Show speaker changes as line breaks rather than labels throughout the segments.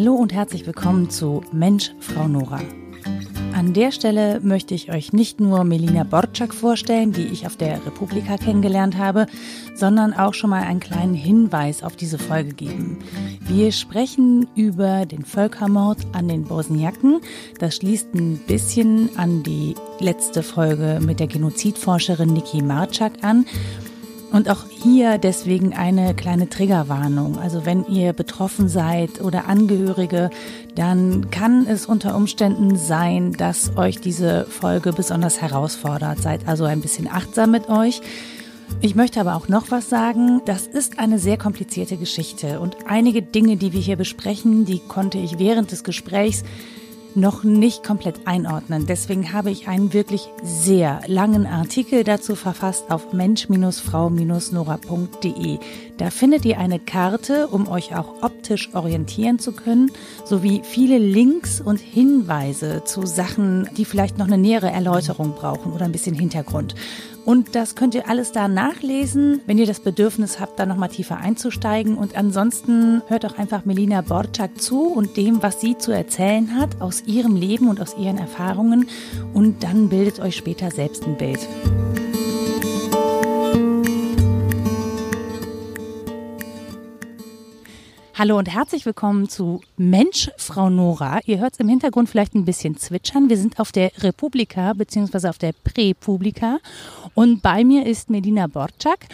Hallo und herzlich willkommen zu Mensch, Frau Nora. An der Stelle möchte ich euch nicht nur Melina Borczak vorstellen, die ich auf der Republika kennengelernt habe, sondern auch schon mal einen kleinen Hinweis auf diese Folge geben. Wir sprechen über den Völkermord an den Bosniaken. Das schließt ein bisschen an die letzte Folge mit der Genozidforscherin Niki Marczak an. Und auch hier deswegen eine kleine Triggerwarnung. Also wenn ihr betroffen seid oder Angehörige, dann kann es unter Umständen sein, dass euch diese Folge besonders herausfordert. Seid also ein bisschen achtsam mit euch. Ich möchte aber auch noch was sagen. Das ist eine sehr komplizierte Geschichte und einige Dinge, die wir hier besprechen, die konnte ich während des Gesprächs noch nicht komplett einordnen. Deswegen habe ich einen wirklich sehr langen Artikel dazu verfasst auf mensch-frau-nora.de. Da findet ihr eine Karte, um euch auch optisch orientieren zu können, sowie viele Links und Hinweise zu Sachen, die vielleicht noch eine nähere Erläuterung brauchen oder ein bisschen Hintergrund. Und das könnt ihr alles da nachlesen, wenn ihr das Bedürfnis habt, da nochmal tiefer einzusteigen. Und ansonsten hört auch einfach Melina Borczak zu und dem, was sie zu erzählen hat aus ihrem Leben und aus ihren Erfahrungen. Und dann bildet euch später selbst ein Bild. Hallo und herzlich willkommen zu Mensch, Frau Nora. Ihr hört es im Hintergrund vielleicht ein bisschen zwitschern. Wir sind auf der Republika beziehungsweise auf der Präpublika und bei mir ist Melina Borczak.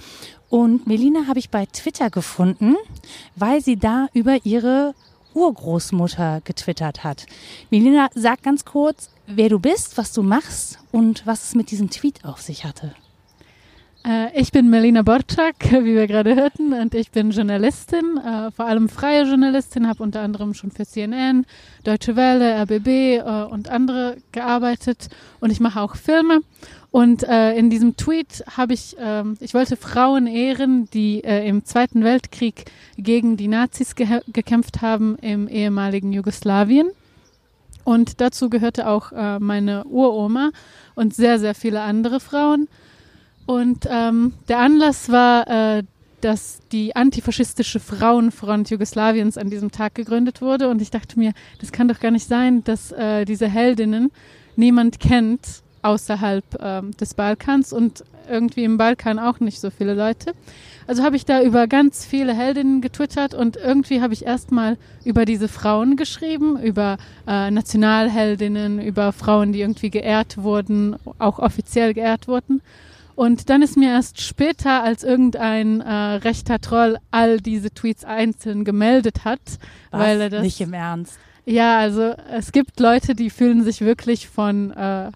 Und Melina habe ich bei Twitter gefunden, weil sie da über ihre Urgroßmutter getwittert hat. Melina, sag ganz kurz, wer du bist, was du machst und was es mit diesem Tweet auf sich hatte.
Äh, ich bin Melina Borczak, wie wir gerade hörten, und ich bin Journalistin, äh, vor allem freie Journalistin, habe unter anderem schon für CNN, Deutsche Welle, RBB äh, und andere gearbeitet und ich mache auch Filme. Und in diesem Tweet habe ich, ähm, ich wollte Frauen ehren, die im Zweiten Weltkrieg gegen die Nazis ge gekämpft haben im ehemaligen Jugoslawien. Und dazu gehörte auch meine Uroma und sehr, sehr viele andere Frauen. Und ähm, der Anlass war, äh, dass die antifaschistische Frauenfront Jugoslawiens an diesem Tag gegründet wurde. Und ich dachte mir, das kann doch gar nicht sein, dass äh, diese Heldinnen niemand kennt außerhalb ähm, des Balkans und irgendwie im Balkan auch nicht so viele Leute. Also habe ich da über ganz viele Heldinnen getwittert und irgendwie habe ich erstmal über diese Frauen geschrieben, über äh, Nationalheldinnen, über Frauen, die irgendwie geehrt wurden, auch offiziell geehrt wurden. Und dann ist mir erst später, als irgendein äh, rechter Troll all diese Tweets einzeln gemeldet hat,
Was? weil er das nicht im Ernst.
Ja, also es gibt Leute, die fühlen sich wirklich von äh,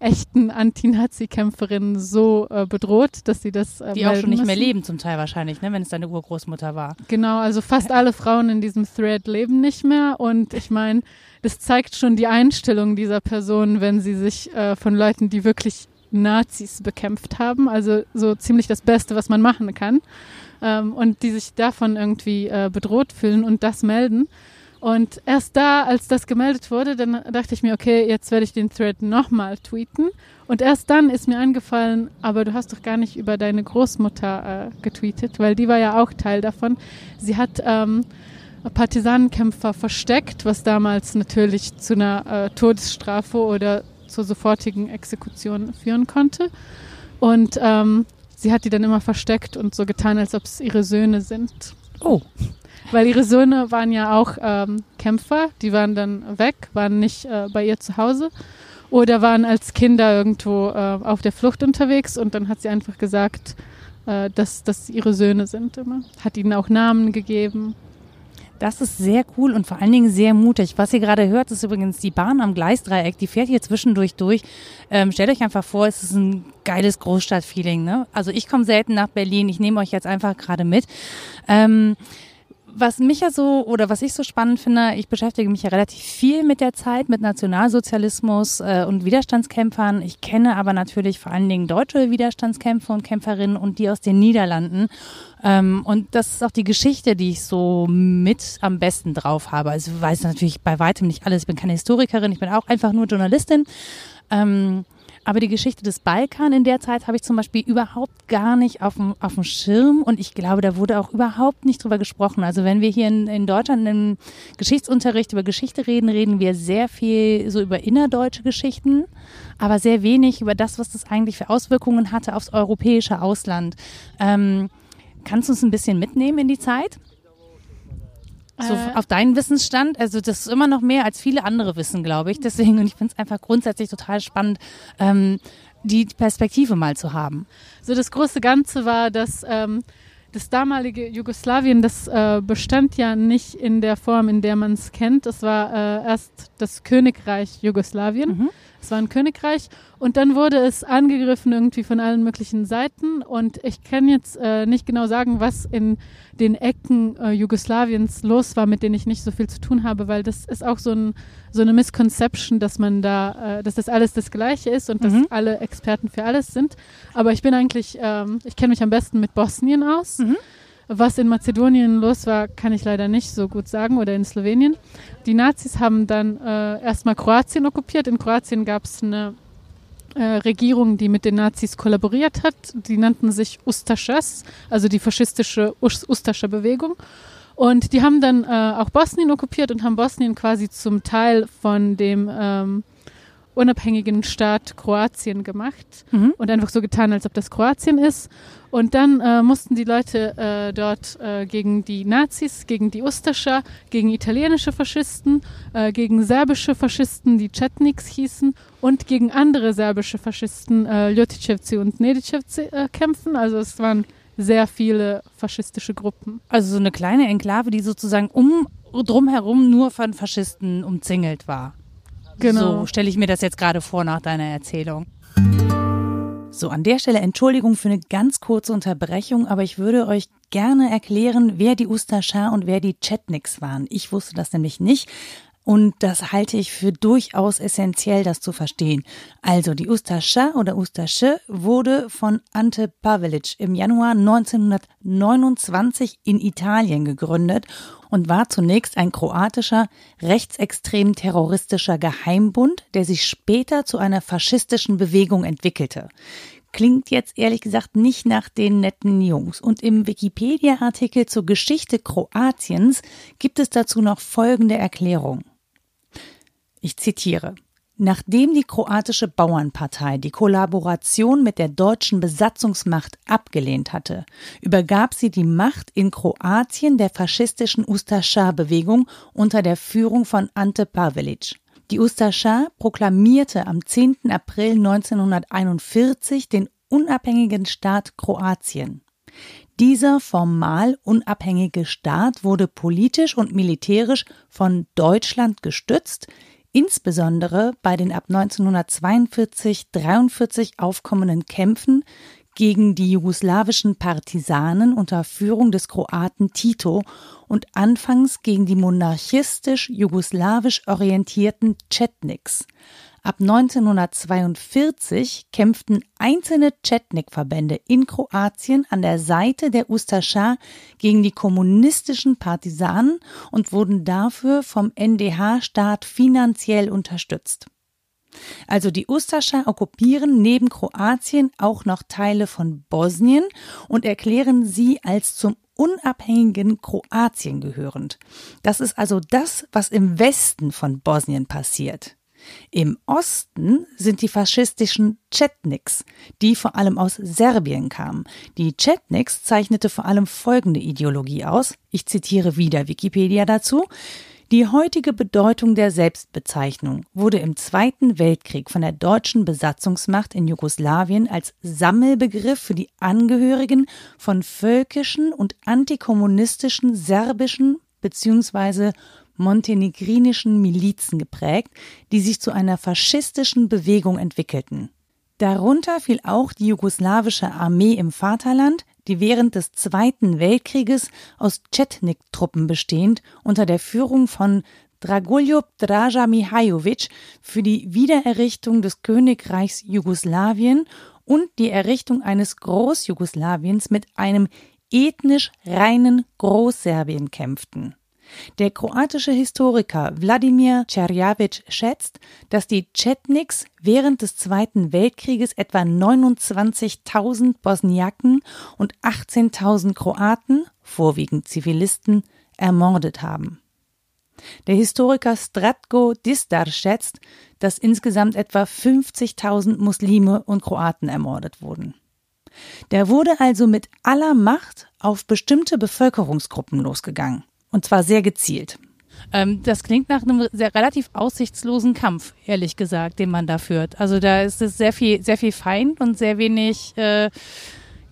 echten Anti-Nazi-Kämpferinnen so äh, bedroht, dass sie das
äh, Die auch schon nicht müssen. mehr leben zum Teil wahrscheinlich, ne, wenn es deine Urgroßmutter war.
Genau, also fast alle Frauen in diesem Thread leben nicht mehr und ich meine, das zeigt schon die Einstellung dieser Person, wenn sie sich äh, von Leuten, die wirklich Nazis bekämpft haben. Also so ziemlich das Beste, was man machen kann. Ähm, und die sich davon irgendwie äh, bedroht fühlen und das melden. Und erst da, als das gemeldet wurde, dann dachte ich mir, okay, jetzt werde ich den Thread nochmal tweeten. Und erst dann ist mir eingefallen, aber du hast doch gar nicht über deine Großmutter äh, getweetet, weil die war ja auch Teil davon. Sie hat ähm, Partisanenkämpfer versteckt, was damals natürlich zu einer äh, Todesstrafe oder zur sofortigen Exekution führen konnte. Und ähm, sie hat die dann immer versteckt und so getan, als ob es ihre Söhne sind.
Oh.
Weil ihre Söhne waren ja auch ähm, Kämpfer, die waren dann weg, waren nicht äh, bei ihr zu Hause oder waren als Kinder irgendwo äh, auf der Flucht unterwegs und dann hat sie einfach gesagt, äh, dass das ihre Söhne sind immer. Hat ihnen auch Namen gegeben
das ist sehr cool und vor allen Dingen sehr mutig. Was ihr gerade hört, ist übrigens die Bahn am Gleisdreieck. Die fährt hier zwischendurch durch. Ähm, stellt euch einfach vor, es ist ein geiles Großstadtfeeling. Ne? Also ich komme selten nach Berlin. Ich nehme euch jetzt einfach gerade mit. Ähm, was mich ja so oder was ich so spannend finde, ich beschäftige mich ja relativ viel mit der Zeit, mit Nationalsozialismus äh, und Widerstandskämpfern. Ich kenne aber natürlich vor allen Dingen deutsche Widerstandskämpfer und Kämpferinnen und die aus den Niederlanden. Ähm, und das ist auch die Geschichte, die ich so mit am besten drauf habe. Also weiß natürlich bei weitem nicht alles. Ich bin keine Historikerin, ich bin auch einfach nur Journalistin. Ähm, Aber die Geschichte des Balkan in der Zeit habe ich zum Beispiel überhaupt gar nicht auf dem, auf dem Schirm und ich glaube, da wurde auch überhaupt nicht drüber gesprochen. Also wenn wir hier in, in Deutschland im Geschichtsunterricht über Geschichte reden, reden wir sehr viel so über innerdeutsche Geschichten, aber sehr wenig über das, was das eigentlich für Auswirkungen hatte aufs europäische Ausland. Ähm, kannst du uns ein bisschen mitnehmen in die Zeit? So äh, auf deinen Wissensstand, also das ist immer noch mehr als viele andere wissen, glaube ich. Deswegen, und ich finde es einfach grundsätzlich total spannend, ähm, die Perspektive mal zu haben.
So das große Ganze war, dass ähm, das damalige Jugoslawien, das äh, bestand ja nicht in der Form, in der man es kennt. Es war äh, erst das Königreich Jugoslawien. Mhm. Es war ein Königreich und dann wurde es angegriffen irgendwie von allen möglichen Seiten und ich kann jetzt äh, nicht genau sagen, was in den Ecken äh, Jugoslawiens los war, mit denen ich nicht so viel zu tun habe, weil das ist auch so, ein, so eine Misconception, dass man da, äh, dass das alles das Gleiche ist und mhm. dass alle Experten für alles sind. Aber ich bin eigentlich, ähm, ich kenne mich am besten mit Bosnien aus. Mhm. Was in Mazedonien los war, kann ich leider nicht so gut sagen oder in Slowenien. Die Nazis haben dann äh, erstmal Kroatien okkupiert. In Kroatien gab es eine äh, Regierung, die mit den Nazis kollaboriert hat. Die nannten sich Ustaschas, also die faschistische Ustascha Bewegung. Und die haben dann äh, auch Bosnien okkupiert und haben Bosnien quasi zum Teil von dem ähm, unabhängigen Staat Kroatien gemacht mhm. und einfach so getan, als ob das Kroatien ist. Und dann äh, mussten die Leute äh, dort äh, gegen die Nazis, gegen die Ustascha, gegen italienische Faschisten, äh, gegen serbische Faschisten, die Chetniks hießen, und gegen andere serbische Faschisten, äh, Ljotićevci und Nedićevci, äh, kämpfen. Also es waren sehr viele faschistische Gruppen.
Also so eine kleine Enklave, die sozusagen um drumherum nur von Faschisten umzingelt war. Genau. So stelle ich mir das jetzt gerade vor nach deiner Erzählung. So, an der Stelle Entschuldigung für eine ganz kurze Unterbrechung, aber ich würde euch gerne erklären, wer die Ustaschar und wer die Chetniks waren. Ich wusste das nämlich nicht. Und das halte ich für durchaus essentiell, das zu verstehen. Also die Ustascha oder Ustasche wurde von Ante Pavelic im Januar 1929 in Italien gegründet und war zunächst ein kroatischer, rechtsextrem terroristischer Geheimbund, der sich später zu einer faschistischen Bewegung entwickelte. Klingt jetzt ehrlich gesagt nicht nach den netten Jungs. Und im Wikipedia-Artikel zur Geschichte Kroatiens gibt es dazu noch folgende Erklärung. Ich zitiere. Nachdem die kroatische Bauernpartei die Kollaboration mit der deutschen Besatzungsmacht abgelehnt hatte, übergab sie die Macht in Kroatien der faschistischen Ustaša-Bewegung unter der Führung von Ante Pavelic. Die Ustaša proklamierte am 10. April 1941 den unabhängigen Staat Kroatien. Dieser formal unabhängige Staat wurde politisch und militärisch von Deutschland gestützt, insbesondere bei den ab 1942-43 aufkommenden Kämpfen gegen die jugoslawischen Partisanen unter Führung des Kroaten Tito und anfangs gegen die monarchistisch-jugoslawisch orientierten Chetniks. Ab 1942 kämpften einzelne Chetnik-Verbände in Kroatien an der Seite der Ustaschar gegen die kommunistischen Partisanen und wurden dafür vom NDH-Staat finanziell unterstützt. Also die Ustascha okkupieren neben Kroatien auch noch Teile von Bosnien und erklären sie als zum unabhängigen Kroatien gehörend. Das ist also das, was im Westen von Bosnien passiert. Im Osten sind die faschistischen Chetniks, die vor allem aus Serbien kamen. Die Chetniks zeichnete vor allem folgende Ideologie aus. Ich zitiere wieder Wikipedia dazu. Die heutige Bedeutung der Selbstbezeichnung wurde im Zweiten Weltkrieg von der deutschen Besatzungsmacht in Jugoslawien als Sammelbegriff für die Angehörigen von völkischen und antikommunistischen serbischen bzw montenegrinischen Milizen geprägt, die sich zu einer faschistischen Bewegung entwickelten. Darunter fiel auch die jugoslawische Armee im Vaterland, die während des Zweiten Weltkrieges aus Chetnik-Truppen bestehend unter der Führung von Dragoljub Draža Mihajovic für die Wiedererrichtung des Königreichs Jugoslawien und die Errichtung eines Großjugoslawiens mit einem ethnisch reinen Großserbien kämpften. Der kroatische Historiker Wladimir Czerjawitsch schätzt, dass die Chetniks während des Zweiten Weltkrieges etwa 29.000 Bosniaken und 18.000 Kroaten, vorwiegend Zivilisten, ermordet haben. Der Historiker Stratko Distar schätzt, dass insgesamt etwa 50.000 Muslime und Kroaten ermordet wurden. Der wurde also mit aller Macht auf bestimmte Bevölkerungsgruppen losgegangen. Und zwar sehr gezielt.
Ähm, das klingt nach einem sehr relativ aussichtslosen Kampf, ehrlich gesagt, den man da führt. Also da ist es sehr viel, sehr viel Feind und sehr wenig, äh,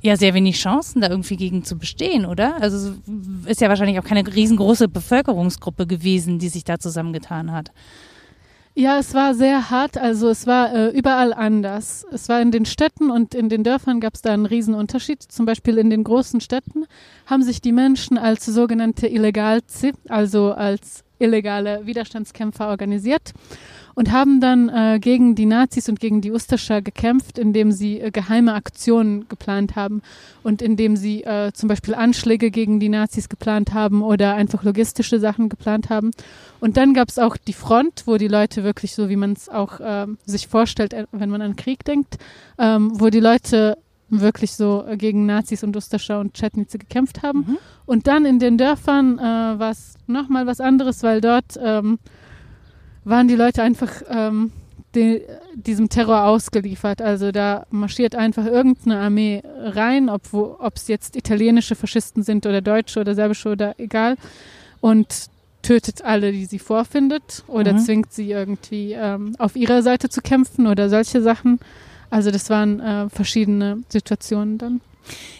ja, sehr wenig Chancen, da irgendwie gegen zu bestehen, oder? Also ist ja wahrscheinlich auch keine riesengroße Bevölkerungsgruppe gewesen, die sich da zusammengetan hat. Ja, es war sehr hart. Also es war äh, überall anders. Es war in den Städten und in den Dörfern gab es da einen riesen Unterschied. Zum Beispiel in den großen Städten haben sich die Menschen als sogenannte Illegalzi, also als illegale Widerstandskämpfer organisiert und haben dann äh, gegen die Nazis und gegen die Ustascha gekämpft, indem sie äh, geheime Aktionen geplant haben und indem sie äh, zum Beispiel Anschläge gegen die Nazis geplant haben oder einfach logistische Sachen geplant haben. Und dann gab es auch die Front, wo die Leute wirklich so, wie man es auch äh, sich vorstellt, äh, wenn man an Krieg denkt, ähm, wo die Leute wirklich so äh, gegen Nazis und Ustascha und Chetnice gekämpft haben. Mhm. Und dann in den Dörfern war es nochmal was anderes, weil dort ähm, waren die Leute einfach ähm, die, diesem Terror ausgeliefert. Also da marschiert einfach irgendeine Armee rein, ob es jetzt italienische Faschisten sind oder deutsche oder serbische oder egal, und tötet alle, die sie vorfindet oder mhm. zwingt sie irgendwie ähm, auf ihrer Seite zu kämpfen oder solche Sachen. Also das waren äh, verschiedene Situationen dann.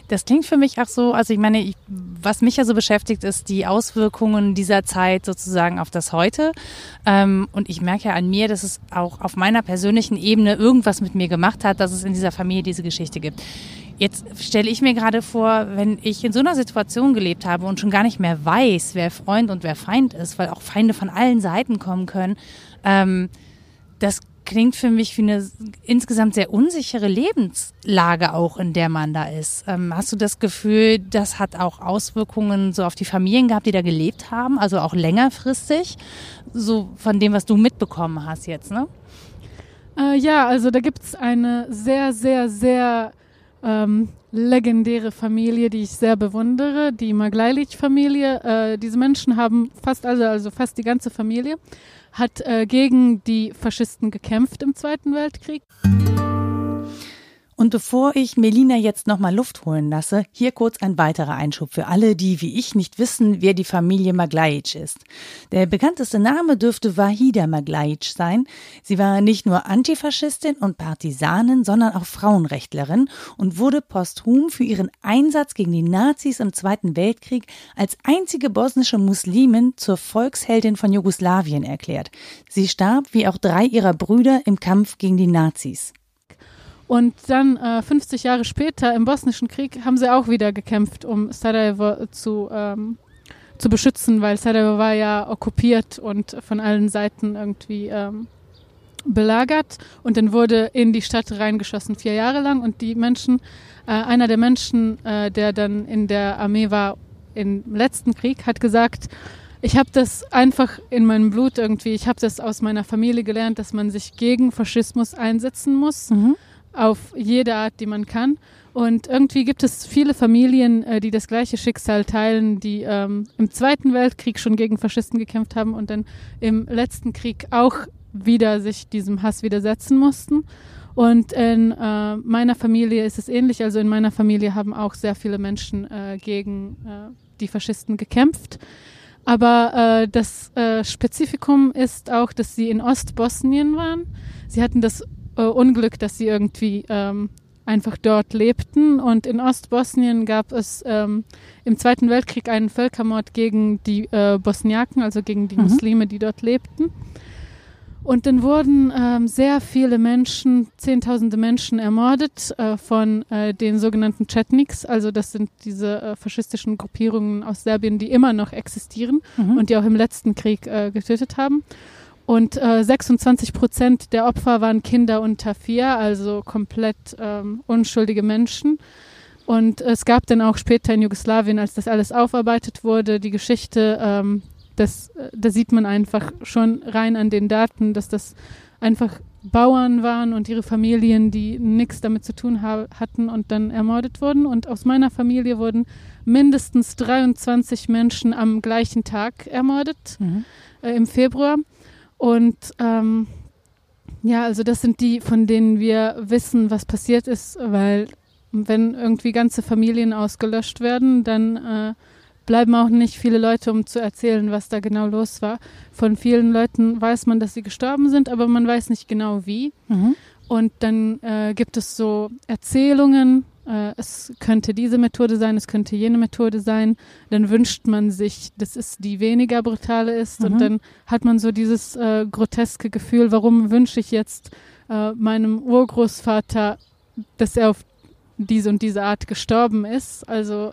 Das klingt für mich auch so, also ich meine, ich, was mich ja so beschäftigt, ist die Auswirkungen dieser Zeit sozusagen auf das Heute. Ähm, und ich merke ja an mir, dass es auch auf meiner persönlichen Ebene irgendwas mit mir gemacht hat, dass es in dieser Familie diese Geschichte gibt. Jetzt stelle ich mir gerade vor, wenn ich in so einer Situation gelebt habe und schon gar nicht mehr weiß, wer Freund und wer Feind ist, weil auch Feinde von allen Seiten kommen können, ähm, das klingt für mich wie eine insgesamt sehr unsichere Lebenslage auch, in der man da ist. Ähm, hast du das Gefühl, das hat auch Auswirkungen so auf die Familien gehabt, die da gelebt haben, also auch längerfristig, so von dem, was du mitbekommen hast jetzt, ne?
Äh, ja, also da gibt es eine sehr, sehr, sehr ähm, legendäre Familie, die ich sehr bewundere, die Maglajlic-Familie. Äh, diese Menschen haben fast also, also fast die ganze Familie hat äh, gegen die Faschisten gekämpft im Zweiten Weltkrieg.
Und bevor ich Melina jetzt nochmal Luft holen lasse, hier kurz ein weiterer Einschub für alle, die wie ich nicht wissen, wer die Familie Maglajic ist. Der bekannteste Name dürfte Wahida Maglajic sein. Sie war nicht nur Antifaschistin und Partisanin, sondern auch Frauenrechtlerin und wurde posthum für ihren Einsatz gegen die Nazis im Zweiten Weltkrieg als einzige bosnische Muslimin zur Volksheldin von Jugoslawien erklärt. Sie starb wie auch drei ihrer Brüder im Kampf gegen die Nazis.
Und dann äh, 50 Jahre später im Bosnischen Krieg haben sie auch wieder gekämpft, um Sarajevo zu, ähm, zu beschützen, weil Sarajevo war ja okkupiert und von allen Seiten irgendwie ähm, belagert. Und dann wurde in die Stadt reingeschossen, vier Jahre lang. Und die Menschen, äh, einer der Menschen, äh, der dann in der Armee war im letzten Krieg, hat gesagt, ich habe das einfach in meinem Blut irgendwie, ich habe das aus meiner Familie gelernt, dass man sich gegen Faschismus einsetzen muss. Mhm auf jede Art, die man kann. Und irgendwie gibt es viele Familien, äh, die das gleiche Schicksal teilen, die ähm, im Zweiten Weltkrieg schon gegen Faschisten gekämpft haben und dann im letzten Krieg auch wieder sich diesem Hass widersetzen mussten. Und in äh, meiner Familie ist es ähnlich. Also in meiner Familie haben auch sehr viele Menschen äh, gegen äh, die Faschisten gekämpft. Aber äh, das äh, Spezifikum ist auch, dass sie in Ostbosnien waren. Sie hatten das äh, Unglück, dass sie irgendwie ähm, einfach dort lebten. Und in Ostbosnien gab es ähm, im Zweiten Weltkrieg einen Völkermord gegen die äh, Bosniaken, also gegen die mhm. Muslime, die dort lebten. Und dann wurden ähm, sehr viele Menschen, zehntausende Menschen ermordet äh, von äh, den sogenannten Chetniks. Also das sind diese äh, faschistischen Gruppierungen aus Serbien, die immer noch existieren mhm. und die auch im letzten Krieg äh, getötet haben. Und äh, 26 Prozent der Opfer waren Kinder unter vier, also komplett ähm, unschuldige Menschen. Und es gab dann auch später in Jugoslawien, als das alles aufarbeitet wurde, die Geschichte, ähm, das, äh, da sieht man einfach schon rein an den Daten, dass das einfach Bauern waren und ihre Familien, die nichts damit zu tun hatten und dann ermordet wurden. Und aus meiner Familie wurden mindestens 23 Menschen am gleichen Tag ermordet mhm. äh, im Februar. Und ähm, ja, also das sind die, von denen wir wissen, was passiert ist, weil wenn irgendwie ganze Familien ausgelöscht werden, dann äh, bleiben auch nicht viele Leute, um zu erzählen, was da genau los war. Von vielen Leuten weiß man, dass sie gestorben sind, aber man weiß nicht genau wie. Mhm. Und dann äh, gibt es so Erzählungen, äh, es könnte diese Methode sein, es könnte jene Methode sein. Dann wünscht man sich, dass es die weniger brutale ist. Mhm. Und dann hat man so dieses äh, groteske Gefühl, warum wünsche ich jetzt äh, meinem Urgroßvater, dass er auf diese und diese Art gestorben ist. Also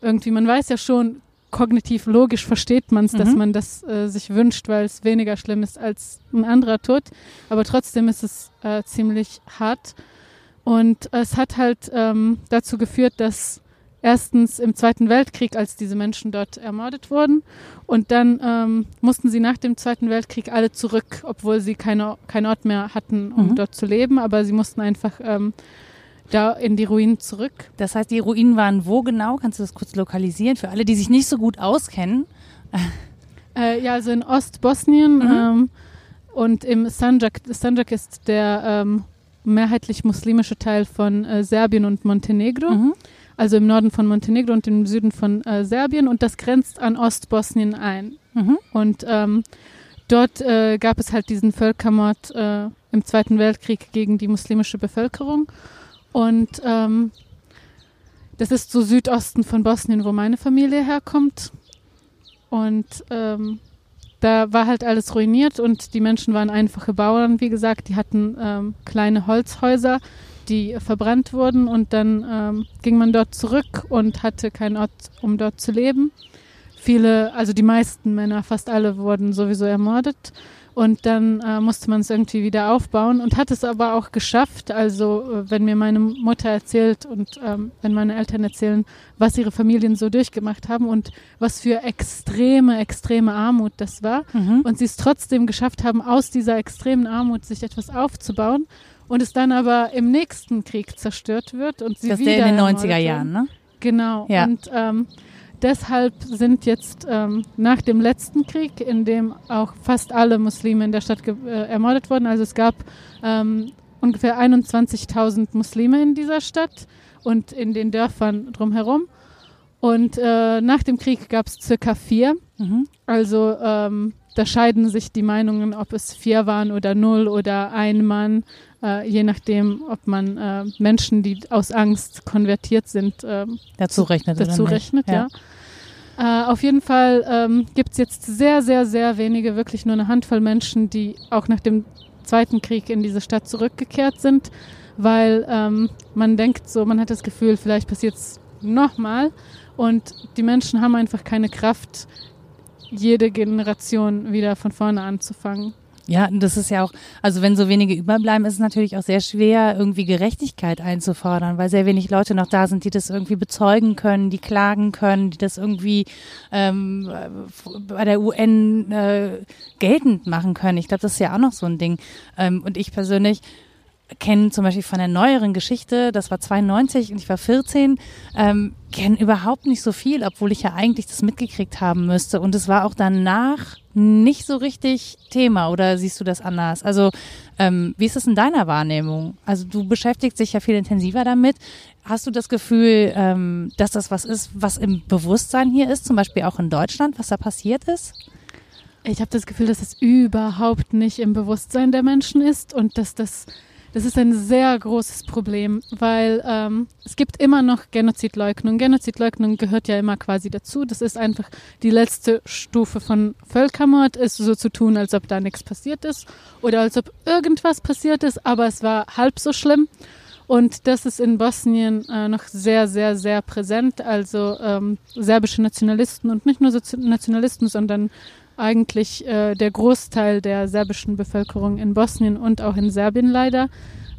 irgendwie, man weiß ja schon, kognitiv logisch versteht man es, mhm. dass man das äh, sich wünscht, weil es weniger schlimm ist als ein anderer Tod. Aber trotzdem ist es äh, ziemlich hart. Und es hat halt ähm, dazu geführt, dass erstens im Zweiten Weltkrieg, als diese Menschen dort ermordet wurden, und dann ähm, mussten sie nach dem Zweiten Weltkrieg alle zurück, obwohl sie keine, keinen Ort mehr hatten, um mhm. dort zu leben, aber sie mussten einfach ähm, da in die Ruinen zurück.
Das heißt, die Ruinen waren wo genau? Kannst du das kurz lokalisieren für alle, die sich nicht so gut auskennen?
Äh, ja, also in Ostbosnien mhm. ähm, und im Sanjak. Sanjak ist der ähm, mehrheitlich muslimische Teil von äh, Serbien und Montenegro. Mhm. Also im Norden von Montenegro und im Süden von äh, Serbien und das grenzt an Ostbosnien ein. Mhm. Und ähm, dort äh, gab es halt diesen Völkermord äh, im Zweiten Weltkrieg gegen die muslimische Bevölkerung. Und ähm, das ist so Südosten von Bosnien, wo meine Familie herkommt. Und ähm, da war halt alles ruiniert und die Menschen waren einfache Bauern, wie gesagt. Die hatten ähm, kleine Holzhäuser, die verbrannt wurden und dann ähm, ging man dort zurück und hatte keinen Ort, um dort zu leben. Viele, also die meisten Männer, fast alle wurden sowieso ermordet. Und dann äh, musste man es irgendwie wieder aufbauen und hat es aber auch geschafft. Also äh, wenn mir meine Mutter erzählt und ähm, wenn meine Eltern erzählen, was ihre Familien so durchgemacht haben und was für extreme, extreme Armut das war. Mhm. Und sie es trotzdem geschafft haben, aus dieser extremen Armut sich etwas aufzubauen und es dann aber im nächsten Krieg zerstört wird und sie
das
wieder
der in den 90er Jahren, ne?
Genau. Ja. Und ähm, deshalb sind jetzt ähm, nach dem letzten Krieg, in dem auch fast alle Muslime in der Stadt äh, ermordet wurden, also es gab ähm, ungefähr 21.000 Muslime in dieser Stadt und in den Dörfern drumherum. Und äh, nach dem Krieg gab es circa vier. Mhm. Also ähm, da scheiden sich die Meinungen, ob es vier waren oder null oder ein Mann, äh, je nachdem, ob man äh, Menschen, die aus Angst konvertiert sind, äh,
dazu rechnet.
Dazu rechnet, ja. ja. Äh, auf jeden Fall ähm, gibt es jetzt sehr, sehr, sehr wenige, wirklich nur eine Handvoll Menschen, die auch nach dem Zweiten Krieg in diese Stadt zurückgekehrt sind, weil ähm, man denkt so, man hat das Gefühl, vielleicht passiert es nochmal und die Menschen haben einfach keine Kraft, jede Generation wieder von vorne anzufangen.
Ja, das ist ja auch, also wenn so wenige überbleiben, ist es natürlich auch sehr schwer, irgendwie Gerechtigkeit einzufordern, weil sehr wenig Leute noch da sind, die das irgendwie bezeugen können, die klagen können, die das irgendwie ähm, bei der UN äh, geltend machen können. Ich glaube, das ist ja auch noch so ein Ding. Ähm, und ich persönlich kennen zum Beispiel von der neueren Geschichte, das war 92 und ich war 14, ähm, kennen überhaupt nicht so viel, obwohl ich ja eigentlich das mitgekriegt haben müsste. Und es war auch danach nicht so richtig Thema oder siehst du das anders? Also ähm, wie ist es in deiner Wahrnehmung? Also du beschäftigst dich ja viel intensiver damit. Hast du das Gefühl, ähm, dass das was ist, was im Bewusstsein hier ist, zum Beispiel auch in Deutschland, was da passiert ist?
Ich habe das Gefühl, dass es überhaupt nicht im Bewusstsein der Menschen ist und dass das das ist ein sehr großes Problem, weil ähm, es gibt immer noch Genozidleugnung. Genozidleugnung gehört ja immer quasi dazu. Das ist einfach die letzte Stufe von Völkermord, ist so zu tun, als ob da nichts passiert ist oder als ob irgendwas passiert ist, aber es war halb so schlimm. Und das ist in Bosnien äh, noch sehr, sehr, sehr präsent. Also ähm, serbische Nationalisten und nicht nur so Nationalisten, sondern eigentlich äh, der Großteil der serbischen Bevölkerung in Bosnien und auch in Serbien leider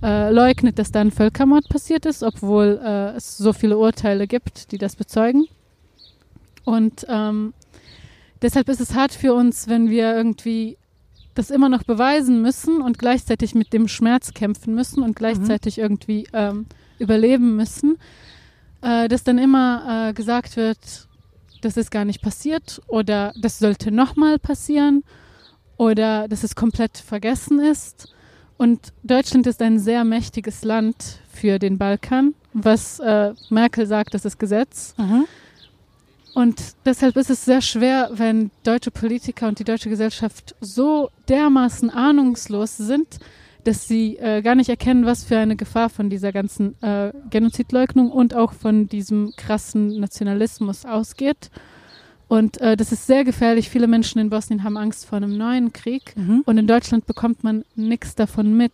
äh, leugnet, dass da ein Völkermord passiert ist, obwohl äh, es so viele Urteile gibt, die das bezeugen. Und ähm, deshalb ist es hart für uns, wenn wir irgendwie das immer noch beweisen müssen und gleichzeitig mit dem Schmerz kämpfen müssen und gleichzeitig mhm. irgendwie ähm, überleben müssen, äh, dass dann immer äh, gesagt wird, das ist gar nicht passiert oder das sollte nochmal passieren oder dass es komplett vergessen ist. Und Deutschland ist ein sehr mächtiges Land für den Balkan, was äh, Merkel sagt, das ist Gesetz. Mhm. Und deshalb ist es sehr schwer, wenn deutsche Politiker und die deutsche Gesellschaft so dermaßen ahnungslos sind, dass sie äh, gar nicht erkennen, was für eine Gefahr von dieser ganzen äh, Genozidleugnung und auch von diesem krassen Nationalismus ausgeht. Und äh, das ist sehr gefährlich. Viele Menschen in Bosnien haben Angst vor einem neuen Krieg. Mhm. Und in Deutschland bekommt man nichts davon mit.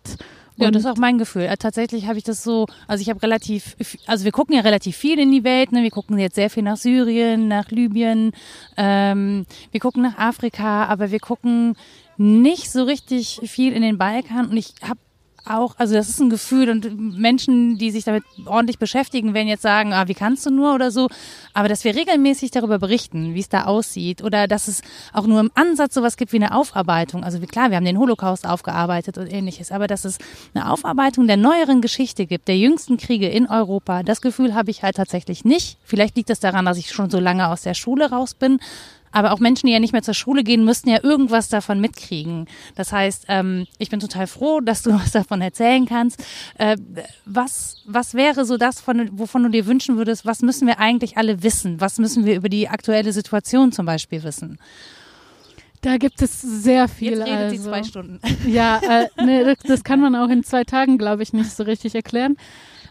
Ja, das ist auch mein Gefühl. Äh, tatsächlich habe ich das so, also ich habe relativ, also wir gucken ja relativ viel in die Welt, ne? wir gucken jetzt sehr viel nach Syrien, nach Libyen, ähm, wir gucken nach Afrika, aber wir gucken nicht so richtig viel in den Balkan und ich habe auch, also das ist ein Gefühl und Menschen, die sich damit ordentlich beschäftigen, werden jetzt sagen, ah, wie kannst du nur oder so, aber dass wir regelmäßig darüber berichten, wie es da aussieht oder dass es auch nur im Ansatz sowas gibt wie eine Aufarbeitung. Also klar, wir haben den Holocaust aufgearbeitet und ähnliches, aber dass es eine Aufarbeitung der neueren Geschichte gibt, der jüngsten Kriege in Europa, das Gefühl habe ich halt tatsächlich nicht. Vielleicht liegt es das daran, dass ich schon so lange aus der Schule raus bin, aber auch Menschen, die ja nicht mehr zur Schule gehen, müssten ja irgendwas davon mitkriegen. Das heißt, ähm, ich bin total froh, dass du was davon erzählen kannst. Äh, was, was wäre so das, von, wovon du dir wünschen würdest, was müssen wir eigentlich alle wissen? Was müssen wir über die aktuelle Situation zum Beispiel wissen?
Da gibt es sehr viel.
Jetzt redet also. sie zwei Stunden.
Ja, äh, nee, das, das kann man auch in zwei Tagen, glaube ich, nicht so richtig erklären.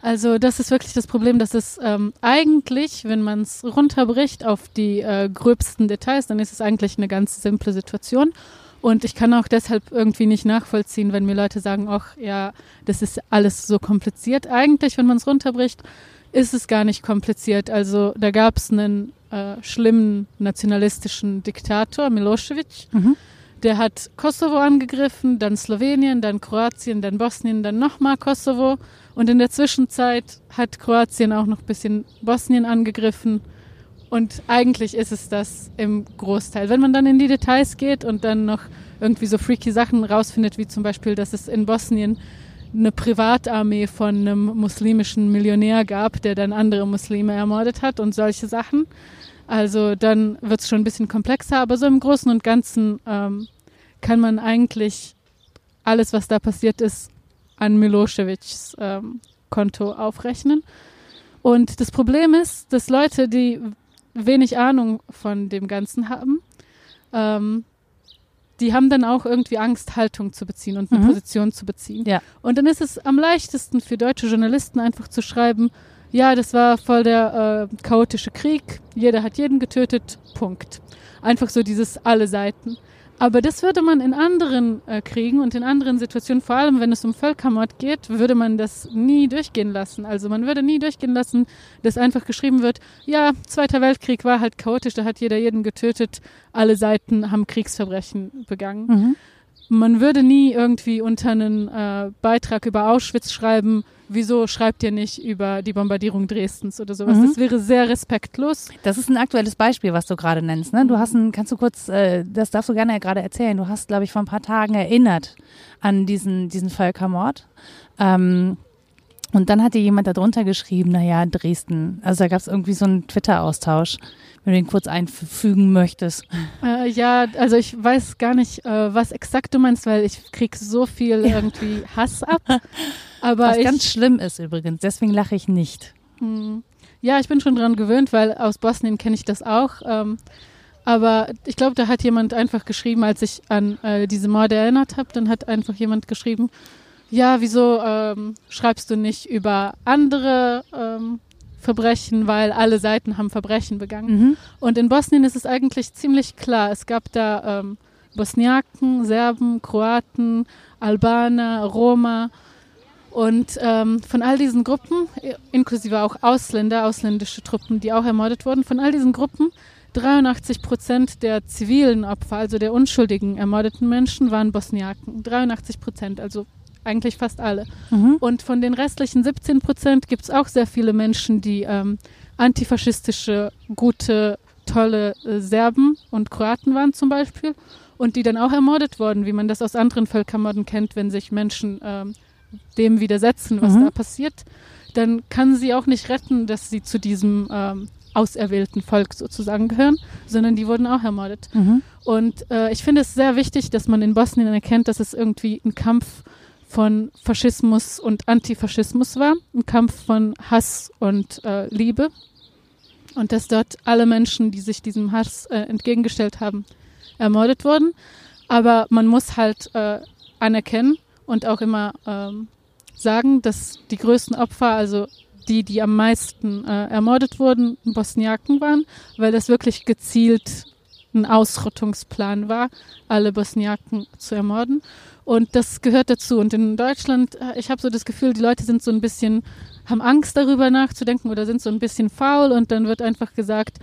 Also das ist wirklich das Problem, dass es ähm, eigentlich, wenn man es runterbricht auf die äh, gröbsten Details, dann ist es eigentlich eine ganz simple Situation. Und ich kann auch deshalb irgendwie nicht nachvollziehen, wenn mir Leute sagen, ach ja, das ist alles so kompliziert. Eigentlich, wenn man es runterbricht, ist es gar nicht kompliziert. Also da gab es einen äh, schlimmen nationalistischen Diktator, Milosevic. Mhm. Der hat Kosovo angegriffen, dann Slowenien, dann Kroatien, dann Bosnien, dann nochmal Kosovo. Und in der Zwischenzeit hat Kroatien auch noch ein bisschen Bosnien angegriffen. Und eigentlich ist es das im Großteil. Wenn man dann in die Details geht und dann noch irgendwie so freaky Sachen rausfindet, wie zum Beispiel, dass es in Bosnien eine Privatarmee von einem muslimischen Millionär gab, der dann andere Muslime ermordet hat und solche Sachen. Also dann wird es schon ein bisschen komplexer, aber so im Großen und Ganzen ähm, kann man eigentlich alles, was da passiert ist, an Milosevics ähm, Konto aufrechnen. Und das Problem ist, dass Leute, die wenig Ahnung von dem Ganzen haben, ähm, die haben dann auch irgendwie Angst, Haltung zu beziehen und eine mhm. Position zu beziehen. Ja. Und dann ist es am leichtesten für deutsche Journalisten einfach zu schreiben, ja, das war voll der äh, chaotische Krieg, jeder hat jeden getötet, Punkt. Einfach so dieses alle Seiten. Aber das würde man in anderen äh, Kriegen und in anderen Situationen, vor allem wenn es um Völkermord geht, würde man das nie durchgehen lassen. Also man würde nie durchgehen lassen, dass einfach geschrieben wird, ja, Zweiter Weltkrieg war halt chaotisch, da hat jeder jeden getötet, alle Seiten haben Kriegsverbrechen begangen. Mhm. Man würde nie irgendwie unter einen äh, Beitrag über Auschwitz schreiben, wieso schreibt ihr nicht über die Bombardierung Dresdens oder sowas? Mhm. Das wäre sehr respektlos.
Das ist ein aktuelles Beispiel, was du gerade nennst. Ne? Du hast ein, kannst du kurz, äh, das darfst du gerne gerade erzählen. Du hast, glaube ich, vor ein paar Tagen erinnert an diesen, diesen Völkermord. Ähm, und dann hat dir jemand darunter geschrieben, naja, Dresden. Also da gab es irgendwie so einen Twitter-Austausch, wenn du den kurz einfügen möchtest.
Äh, ja, also ich weiß gar nicht, äh, was exakt du meinst, weil ich krieg so viel irgendwie Hass ab.
Aber Was ich, ganz schlimm ist übrigens, deswegen lache ich nicht. Hm.
Ja, ich bin schon dran gewöhnt, weil aus Bosnien kenne ich das auch. Ähm, aber ich glaube, da hat jemand einfach geschrieben, als ich an äh, diese Morde erinnert habe, dann hat einfach jemand geschrieben, ja, wieso ähm, schreibst du nicht über andere ähm, Verbrechen, weil alle Seiten haben Verbrechen begangen. Mhm. Und in Bosnien ist es eigentlich ziemlich klar. Es gab da ähm, Bosniaken, Serben, Kroaten, Albaner, Roma und ähm, von all diesen Gruppen, inklusive auch Ausländer, ausländische Truppen, die auch ermordet wurden, von all diesen Gruppen, 83 Prozent der zivilen Opfer, also der unschuldigen ermordeten Menschen, waren Bosniaken. 83 Prozent, also eigentlich fast alle. Mhm. Und von den restlichen 17 Prozent gibt es auch sehr viele Menschen, die ähm, antifaschistische, gute tolle äh, Serben und Kroaten waren zum Beispiel und die dann auch ermordet wurden, wie man das aus anderen Völkermorden kennt, wenn sich Menschen ähm, dem widersetzen, was mhm. da passiert, dann kann sie auch nicht retten, dass sie zu diesem ähm, auserwählten Volk sozusagen gehören, sondern die wurden auch ermordet. Mhm. Und äh, ich finde es sehr wichtig, dass man in Bosnien erkennt, dass es irgendwie ein Kampf von Faschismus und Antifaschismus war, ein Kampf von Hass und äh, Liebe. Und dass dort alle Menschen, die sich diesem Hass äh, entgegengestellt haben, ermordet wurden. Aber man muss halt äh, anerkennen und auch immer ähm, sagen, dass die größten Opfer, also die, die am meisten äh, ermordet wurden, Bosniaken waren, weil das wirklich gezielt ein Ausrottungsplan war, alle Bosniaken zu ermorden. Und das gehört dazu. Und in Deutschland, äh, ich habe so das Gefühl, die Leute sind so ein bisschen, haben Angst darüber nachzudenken oder sind so ein bisschen faul und dann wird einfach gesagt,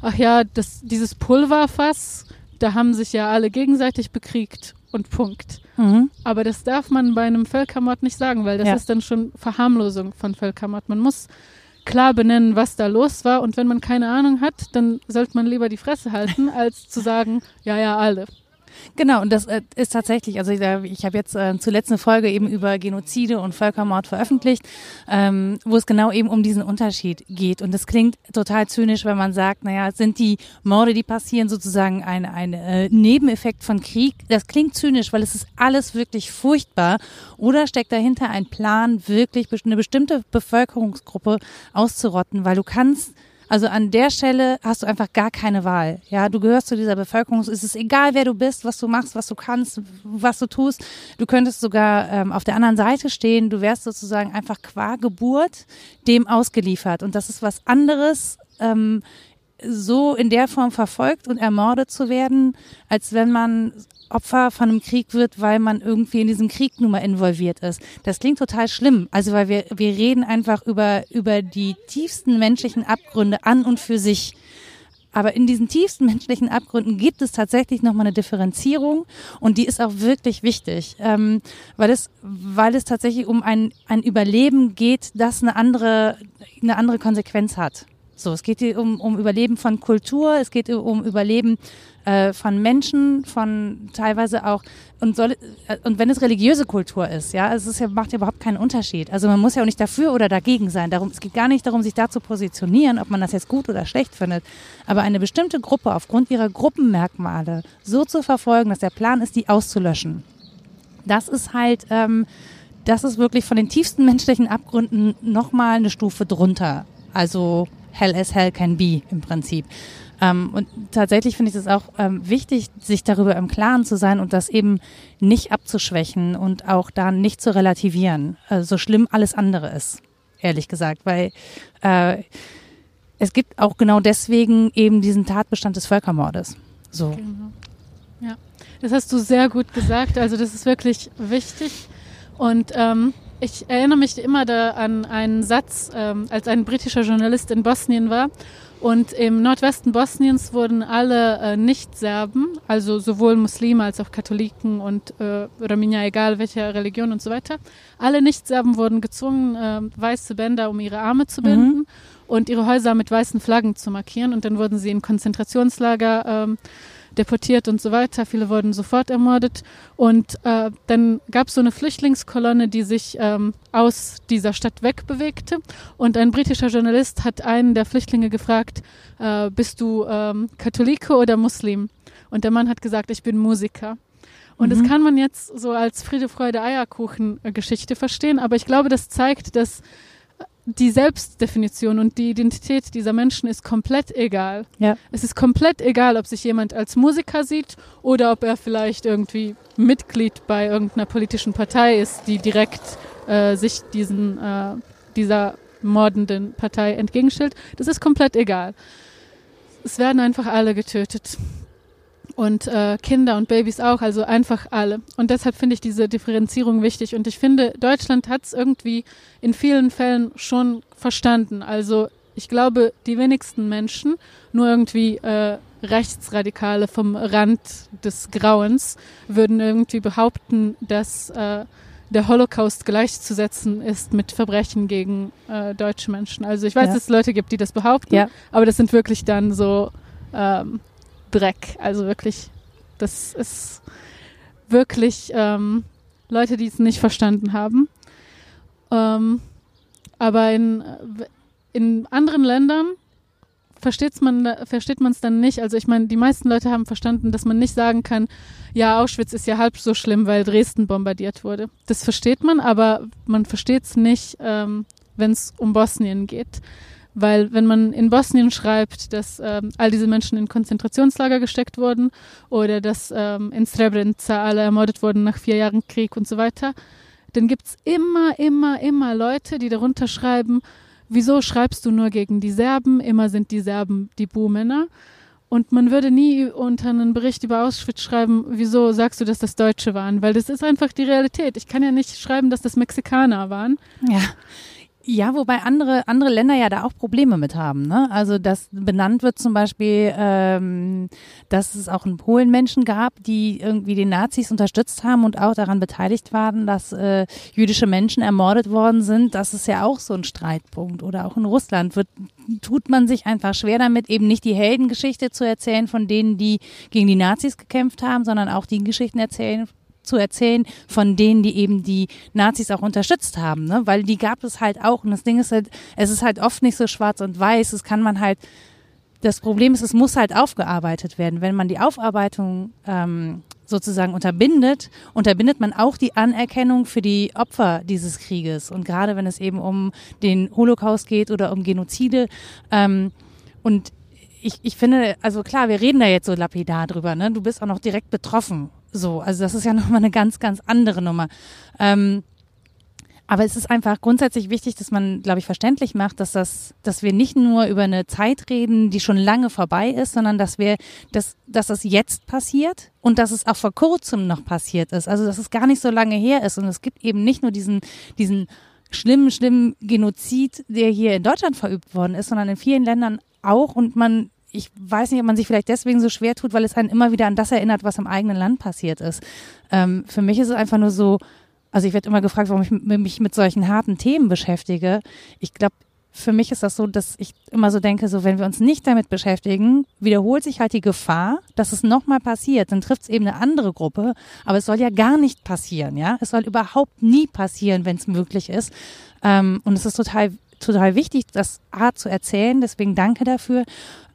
ach ja, das, dieses Pulverfass, da haben sich ja alle gegenseitig bekriegt und Punkt. Mhm. Aber das darf man bei einem Völkermord nicht sagen, weil das ja. ist dann schon Verharmlosung von Völkermord. Man muss klar benennen, was da los war. Und wenn man keine Ahnung hat, dann sollte man lieber die Fresse halten, als zu sagen, ja, ja, alle.
Genau, und das äh, ist tatsächlich, also ich, ich habe jetzt äh, zuletzt eine Folge eben über Genozide und Völkermord veröffentlicht, ähm, wo es genau eben um diesen Unterschied geht. Und das klingt total zynisch, wenn man sagt, naja, sind die Morde, die passieren, sozusagen ein, ein äh, Nebeneffekt von Krieg. Das klingt zynisch, weil es ist alles wirklich furchtbar. Oder steckt dahinter ein Plan, wirklich eine bestimmte Bevölkerungsgruppe auszurotten, weil du kannst also an der Stelle hast du einfach gar keine Wahl. Ja, du gehörst zu dieser Bevölkerung. Es ist egal, wer du bist, was du machst, was du kannst, was du tust. Du könntest sogar ähm, auf der anderen Seite stehen. Du wärst sozusagen einfach qua Geburt dem ausgeliefert. Und das ist was anderes. Ähm, so in der Form verfolgt und ermordet zu werden, als wenn man Opfer von einem Krieg wird, weil man irgendwie in diesem Krieg nun mal involviert ist. Das klingt total schlimm. Also weil wir, wir reden einfach über, über die tiefsten menschlichen Abgründe an und für sich. Aber in diesen tiefsten menschlichen Abgründen gibt es tatsächlich nochmal eine Differenzierung und die ist auch wirklich wichtig, ähm, weil, es, weil es tatsächlich um ein, ein Überleben geht, das eine andere, eine andere Konsequenz hat. So, es geht hier um, um Überleben von Kultur, es geht um Überleben äh, von Menschen, von teilweise auch und soll äh, und wenn es religiöse Kultur ist, ja, es ist ja, macht ja überhaupt keinen Unterschied. Also man muss ja auch nicht dafür oder dagegen sein. Darum, es geht gar nicht darum, sich da zu positionieren, ob man das jetzt gut oder schlecht findet. Aber eine bestimmte Gruppe aufgrund ihrer Gruppenmerkmale so zu verfolgen, dass der Plan ist, die auszulöschen. Das ist halt, ähm, das ist wirklich von den tiefsten menschlichen Abgründen nochmal eine Stufe drunter. Also hell as hell can be im Prinzip. Ähm, und tatsächlich finde ich es auch ähm, wichtig, sich darüber im Klaren zu sein und das eben nicht abzuschwächen und auch da nicht zu relativieren, also so schlimm alles andere ist, ehrlich gesagt, weil äh, es gibt auch genau deswegen eben diesen Tatbestand des Völkermordes. So. Genau.
Ja, das hast du sehr gut gesagt. Also das ist wirklich wichtig und ähm, ich erinnere mich immer da an einen Satz, ähm, als ein britischer Journalist in Bosnien war. Und im Nordwesten Bosniens wurden alle äh, Nicht-Serben, also sowohl Muslime als auch Katholiken und äh, Rominia, egal welche Religion und so weiter, alle Nicht-Serben wurden gezwungen, äh, weiße Bänder um ihre Arme zu binden mhm. und ihre Häuser mit weißen Flaggen zu markieren. Und dann wurden sie in Konzentrationslager ähm, deportiert und so weiter. Viele wurden sofort ermordet. Und äh, dann gab es so eine Flüchtlingskolonne, die sich ähm, aus dieser Stadt wegbewegte. Und ein britischer Journalist hat einen der Flüchtlinge gefragt, äh, bist du ähm, Katholike oder Muslim? Und der Mann hat gesagt, ich bin Musiker. Und mhm. das kann man jetzt so als Friede, Freude, Eierkuchen-Geschichte verstehen, aber ich glaube, das zeigt, dass die Selbstdefinition und die Identität dieser Menschen ist komplett egal. Ja. Es ist komplett egal, ob sich jemand als Musiker sieht oder ob er vielleicht irgendwie Mitglied bei irgendeiner politischen Partei ist, die direkt äh, sich diesen, äh, dieser mordenden Partei entgegenstellt. Das ist komplett egal. Es werden einfach alle getötet und äh, Kinder und Babys auch, also einfach alle. Und deshalb finde ich diese Differenzierung wichtig. Und ich finde, Deutschland hat es irgendwie in vielen Fällen schon verstanden. Also ich glaube, die wenigsten Menschen, nur irgendwie äh, Rechtsradikale vom Rand des Grauens, würden irgendwie behaupten, dass äh, der Holocaust gleichzusetzen ist mit Verbrechen gegen äh, deutsche Menschen. Also ich weiß, ja. dass es Leute gibt, die das behaupten, ja. aber das sind wirklich dann so ähm, Dreck. Also wirklich, das ist wirklich ähm, Leute, die es nicht verstanden haben. Ähm, aber in, in anderen Ländern versteht's man, versteht man es dann nicht. Also ich meine, die meisten Leute haben verstanden, dass man nicht sagen kann, ja, Auschwitz ist ja halb so schlimm, weil Dresden bombardiert wurde. Das versteht man, aber man versteht es nicht, ähm, wenn es um Bosnien geht. Weil wenn man in Bosnien schreibt, dass ähm, all diese Menschen in Konzentrationslager gesteckt wurden oder dass ähm, in Srebrenica alle ermordet wurden nach vier Jahren Krieg und so weiter, dann gibt's immer, immer, immer Leute, die darunter schreiben, wieso schreibst du nur gegen die Serben? Immer sind die Serben die Buhmänner. Und man würde nie unter einen Bericht über Auschwitz schreiben, wieso sagst du, dass das Deutsche waren? Weil das ist einfach die Realität. Ich kann ja nicht schreiben, dass das Mexikaner waren.
Ja. Ja, wobei andere, andere Länder ja da auch Probleme mit haben. Ne? Also dass benannt wird zum Beispiel, ähm, dass es auch in Polen Menschen gab, die irgendwie den Nazis unterstützt haben und auch daran beteiligt waren, dass äh, jüdische Menschen ermordet worden sind. Das ist ja auch so ein Streitpunkt. Oder auch in Russland wird, tut man sich einfach schwer damit, eben nicht die Heldengeschichte zu erzählen von denen, die gegen die Nazis gekämpft haben, sondern auch die Geschichten erzählen zu erzählen von denen, die eben die Nazis auch unterstützt haben, ne? weil die gab es halt auch. Und das Ding ist halt, es ist halt oft nicht so schwarz und weiß. Es kann man halt, das Problem ist, es muss halt aufgearbeitet werden. Wenn man die Aufarbeitung ähm, sozusagen unterbindet, unterbindet man auch die Anerkennung für die Opfer dieses Krieges. Und gerade wenn es eben um den Holocaust geht oder um Genozide. Ähm, und ich, ich finde, also klar, wir reden da jetzt so lapidar drüber, ne? Du bist auch noch direkt betroffen. So, also das ist ja nochmal eine ganz, ganz andere Nummer. Ähm, aber es ist einfach grundsätzlich wichtig, dass man, glaube ich, verständlich macht, dass das, dass wir nicht nur über eine Zeit reden, die schon lange vorbei ist, sondern dass wir, dass, dass das jetzt passiert und dass es auch vor kurzem noch passiert ist. Also dass es gar nicht so lange her ist und es gibt eben nicht nur diesen, diesen schlimmen, schlimmen Genozid, der hier in Deutschland verübt worden ist, sondern in vielen Ländern auch und man ich weiß nicht, ob man sich vielleicht deswegen so schwer tut, weil es einen immer wieder an das erinnert, was im eigenen Land passiert ist. Ähm, für mich ist es einfach nur so, also ich werde immer gefragt, warum ich mich mit solchen harten Themen beschäftige. Ich glaube, für mich ist das so, dass ich immer so denke, so wenn wir uns nicht damit beschäftigen, wiederholt sich halt die Gefahr, dass es nochmal passiert. Dann trifft es eben eine andere Gruppe, aber es soll ja gar nicht passieren, ja. Es soll überhaupt nie passieren, wenn es möglich ist. Ähm, und es ist total total wichtig, das A zu erzählen, deswegen danke dafür.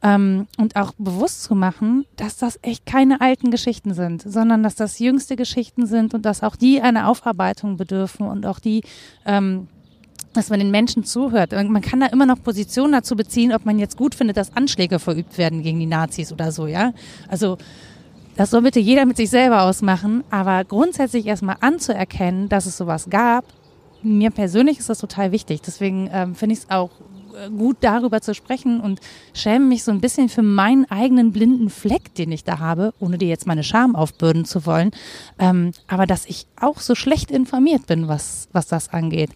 Ähm, und auch bewusst zu machen, dass das echt keine alten Geschichten sind, sondern dass das jüngste Geschichten sind und dass auch die eine Aufarbeitung bedürfen und auch die, ähm, dass man den Menschen zuhört. Man kann da immer noch Positionen dazu beziehen, ob man jetzt gut findet, dass Anschläge verübt werden gegen die Nazis oder so, ja. Also das soll bitte jeder mit sich selber ausmachen, aber grundsätzlich erstmal anzuerkennen, dass es sowas gab mir persönlich ist das total wichtig. Deswegen ähm, finde ich es auch äh, gut darüber zu sprechen und schäme mich so ein bisschen für meinen eigenen blinden Fleck, den ich da habe, ohne dir jetzt meine Scham aufbürden zu wollen. Ähm, aber dass ich auch so schlecht informiert bin, was, was das angeht.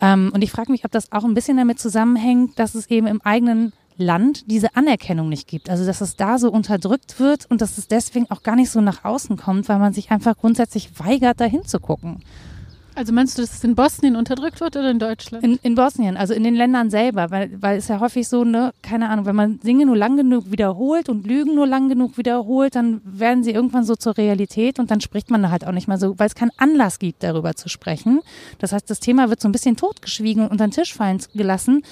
Ähm, und ich frage mich, ob das auch ein bisschen damit zusammenhängt, dass es eben im eigenen Land diese Anerkennung nicht gibt. Also dass es da so unterdrückt wird und dass es deswegen auch gar nicht so nach außen kommt, weil man sich einfach grundsätzlich weigert, dahin zu gucken.
Also meinst du, dass es in Bosnien unterdrückt wird oder in Deutschland?
In, in Bosnien, also in den Ländern selber, weil, weil es ja häufig so, ne, keine Ahnung, wenn man Dinge nur lang genug wiederholt und Lügen nur lang genug wiederholt, dann werden sie irgendwann so zur Realität und dann spricht man halt auch nicht mehr so, weil es keinen Anlass gibt, darüber zu sprechen. Das heißt, das Thema wird so ein bisschen totgeschwiegen und unter den Tisch fallen gelassen.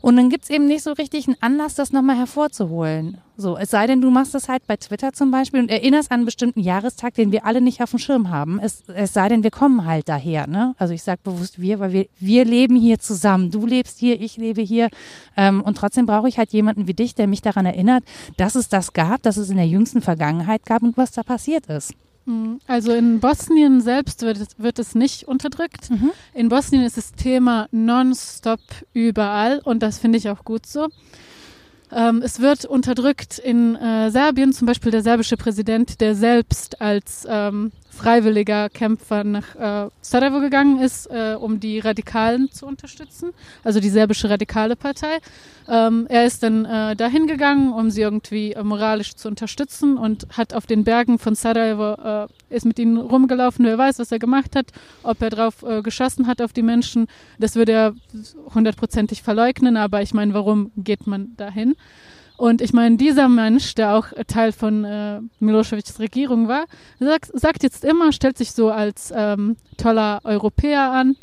Und dann gibt's eben nicht so richtig einen Anlass, das nochmal hervorzuholen. So, es sei denn, du machst das halt bei Twitter zum Beispiel und erinnerst an einen bestimmten Jahrestag, den wir alle nicht auf dem Schirm haben. Es, es sei denn, wir kommen halt daher. Ne? Also ich sage bewusst wir, weil wir, wir leben hier zusammen. Du lebst hier, ich lebe hier. Ähm, und trotzdem brauche ich halt jemanden wie dich, der mich daran erinnert, dass es das gab, dass es in der jüngsten Vergangenheit gab und was da passiert ist.
Hm, also in Bosnien selbst wird es, wird es nicht unterdrückt. Mhm. In Bosnien ist das Thema nonstop überall und das finde ich auch gut so. Ähm, es wird unterdrückt in äh, Serbien, zum Beispiel der serbische Präsident, der selbst als ähm, freiwilliger Kämpfer nach äh, Sarajevo gegangen ist, äh, um die Radikalen zu unterstützen, also die serbische Radikale Partei. Ähm, er ist dann äh, dahin gegangen, um sie irgendwie äh, moralisch zu unterstützen und hat auf den Bergen von Sarajevo, äh, ist mit ihnen rumgelaufen. Wer weiß, was er gemacht hat, ob er drauf äh, geschossen hat auf die Menschen. Das würde er hundertprozentig verleugnen, aber ich meine, warum geht man dahin? Und ich meine, dieser Mensch, der auch Teil von äh, Milosevics Regierung war, sagt, sagt jetzt immer, stellt sich so als ähm, toller Europäer an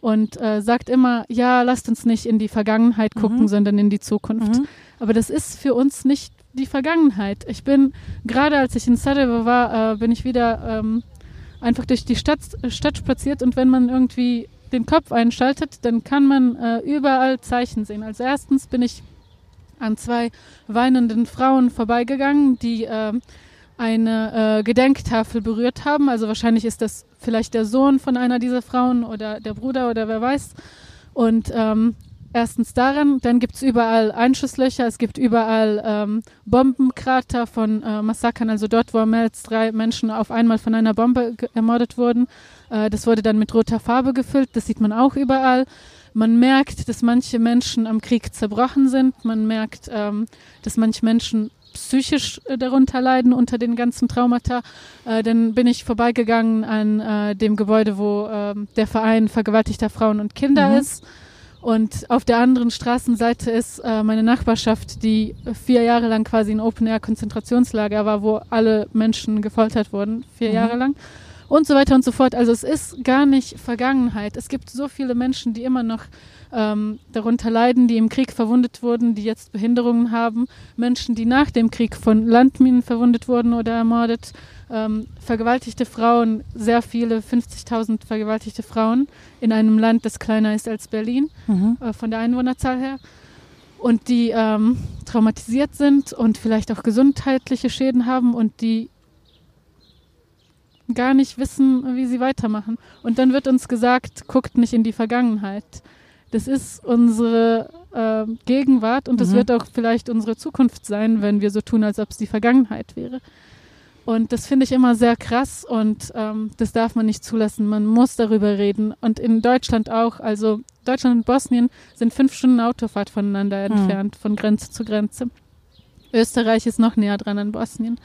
und äh, sagt immer, ja, lasst uns nicht in die Vergangenheit gucken, mhm. sondern in die Zukunft. Mhm. Aber das ist für uns nicht die Vergangenheit. Ich bin, gerade als ich in Sarajevo war, äh, bin ich wieder ähm, einfach durch die Stadt, Stadt spaziert und wenn man irgendwie den Kopf einschaltet, dann kann man äh, überall Zeichen sehen. Als erstens bin ich an zwei weinenden Frauen vorbeigegangen, die äh, eine äh, Gedenktafel berührt haben. Also wahrscheinlich ist das vielleicht der Sohn von einer dieser Frauen oder der Bruder oder wer weiß. Und ähm, erstens daran, dann gibt es überall Einschusslöcher, es gibt überall ähm, Bombenkrater von äh, Massakern, also dort, wo mehr als drei Menschen auf einmal von einer Bombe ermordet wurden. Äh, das wurde dann mit roter Farbe gefüllt, das sieht man auch überall. Man merkt, dass manche Menschen am Krieg zerbrochen sind. Man merkt, ähm, dass manche Menschen psychisch äh, darunter leiden unter den ganzen Traumata. Äh, dann bin ich vorbeigegangen an äh, dem Gebäude, wo äh, der Verein vergewaltigter Frauen und Kinder mhm. ist. Und auf der anderen Straßenseite ist äh, meine Nachbarschaft, die vier Jahre lang quasi ein Open-Air-Konzentrationslager war, wo alle Menschen gefoltert wurden, vier mhm. Jahre lang und so weiter und so fort. Also es ist gar nicht Vergangenheit. Es gibt so viele Menschen, die immer noch ähm, darunter leiden, die im Krieg verwundet wurden, die jetzt Behinderungen haben, Menschen, die nach dem Krieg von Landminen verwundet wurden oder ermordet, ähm, vergewaltigte Frauen, sehr viele, 50.000 vergewaltigte Frauen in einem Land, das kleiner ist als Berlin, mhm. äh, von der Einwohnerzahl her. Und die ähm, traumatisiert sind und vielleicht auch gesundheitliche Schäden haben und die gar nicht wissen, wie sie weitermachen. Und dann wird uns gesagt, guckt nicht in die Vergangenheit. Das ist unsere äh, Gegenwart und das mhm. wird auch vielleicht unsere Zukunft sein, wenn wir so tun, als ob es die Vergangenheit wäre. Und das finde ich immer sehr krass und ähm, das darf man nicht zulassen. Man muss darüber reden. Und in Deutschland auch. Also Deutschland und Bosnien sind fünf Stunden Autofahrt voneinander mhm. entfernt, von Grenze zu Grenze. Österreich ist noch näher dran an Bosnien.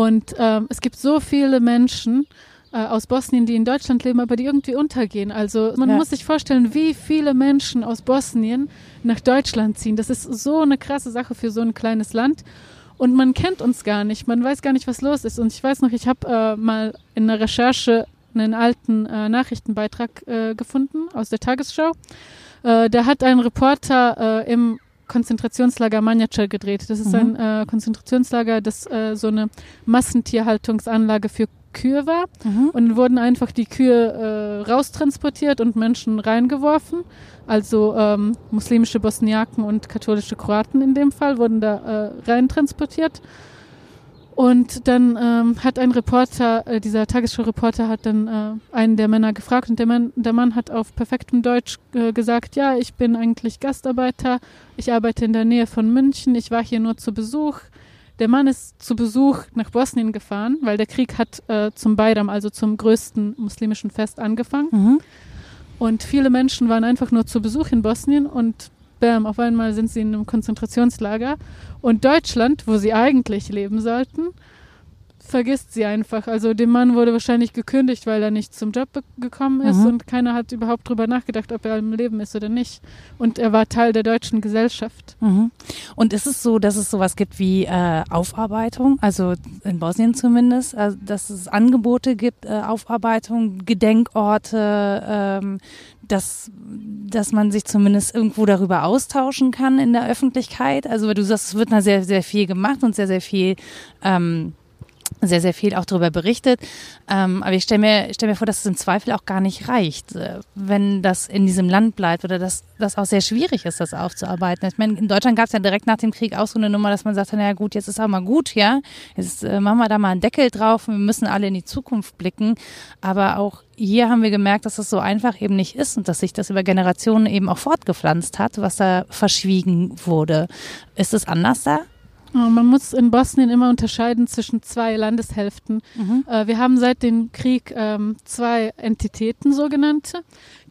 Und ähm, es gibt so viele Menschen äh, aus Bosnien, die in Deutschland leben, aber die irgendwie untergehen. Also man ja. muss sich vorstellen, wie viele Menschen aus Bosnien nach Deutschland ziehen. Das ist so eine krasse Sache für so ein kleines Land. Und man kennt uns gar nicht, man weiß gar nicht, was los ist. Und ich weiß noch, ich habe äh, mal in einer Recherche einen alten äh, Nachrichtenbeitrag äh, gefunden aus der Tagesschau. Äh, da hat ein Reporter äh, im Konzentrationslager Manjača gedreht. Das ist mhm. ein äh, Konzentrationslager, das äh, so eine Massentierhaltungsanlage für Kühe war. Mhm. Und wurden einfach die Kühe äh, raustransportiert und Menschen reingeworfen. Also ähm, muslimische Bosniaken und katholische Kroaten in dem Fall wurden da äh, reintransportiert. Und dann ähm, hat ein Reporter, äh, dieser Tagesschau-Reporter hat dann äh, einen der Männer gefragt und der Mann, der Mann hat auf perfektem Deutsch äh, gesagt, ja, ich bin eigentlich Gastarbeiter, ich arbeite in der Nähe von München, ich war hier nur zu Besuch. Der Mann ist zu Besuch nach Bosnien gefahren, weil der Krieg hat äh, zum Bayram, also zum größten muslimischen Fest angefangen. Mhm. Und viele Menschen waren einfach nur zu Besuch in Bosnien und bam, auf einmal sind sie in einem Konzentrationslager. Und Deutschland, wo sie eigentlich leben sollten, vergisst sie einfach. Also dem Mann wurde wahrscheinlich gekündigt, weil er nicht zum Job gekommen ist mhm. und keiner hat überhaupt darüber nachgedacht, ob er im Leben ist oder nicht. Und er war Teil der deutschen Gesellschaft.
Mhm. Und ist es so, dass es sowas gibt wie äh, Aufarbeitung, also in Bosnien zumindest, also dass es Angebote gibt, äh, Aufarbeitung, Gedenkorte, ähm, dass, dass man sich zumindest irgendwo darüber austauschen kann in der Öffentlichkeit. Also weil du sagst, es wird da sehr, sehr viel gemacht und sehr, sehr viel ähm, sehr, sehr viel auch darüber berichtet. Ähm, aber ich stelle mir, stell mir vor, dass es im Zweifel auch gar nicht reicht, äh, wenn das in diesem Land bleibt oder dass das auch sehr schwierig ist, das aufzuarbeiten. Ich meine, in Deutschland gab es ja direkt nach dem Krieg auch so eine Nummer, dass man sagte, naja gut, jetzt ist auch mal gut, ja. Jetzt äh, machen wir da mal einen Deckel drauf und wir müssen alle in die Zukunft blicken. Aber auch hier haben wir gemerkt, dass es so einfach eben nicht ist und dass sich das über Generationen eben auch fortgepflanzt hat, was da verschwiegen wurde. Ist es anders da?
Man muss in Bosnien immer unterscheiden zwischen zwei Landeshälften. Mhm. Äh, wir haben seit dem Krieg ähm, zwei Entitäten, sogenannte.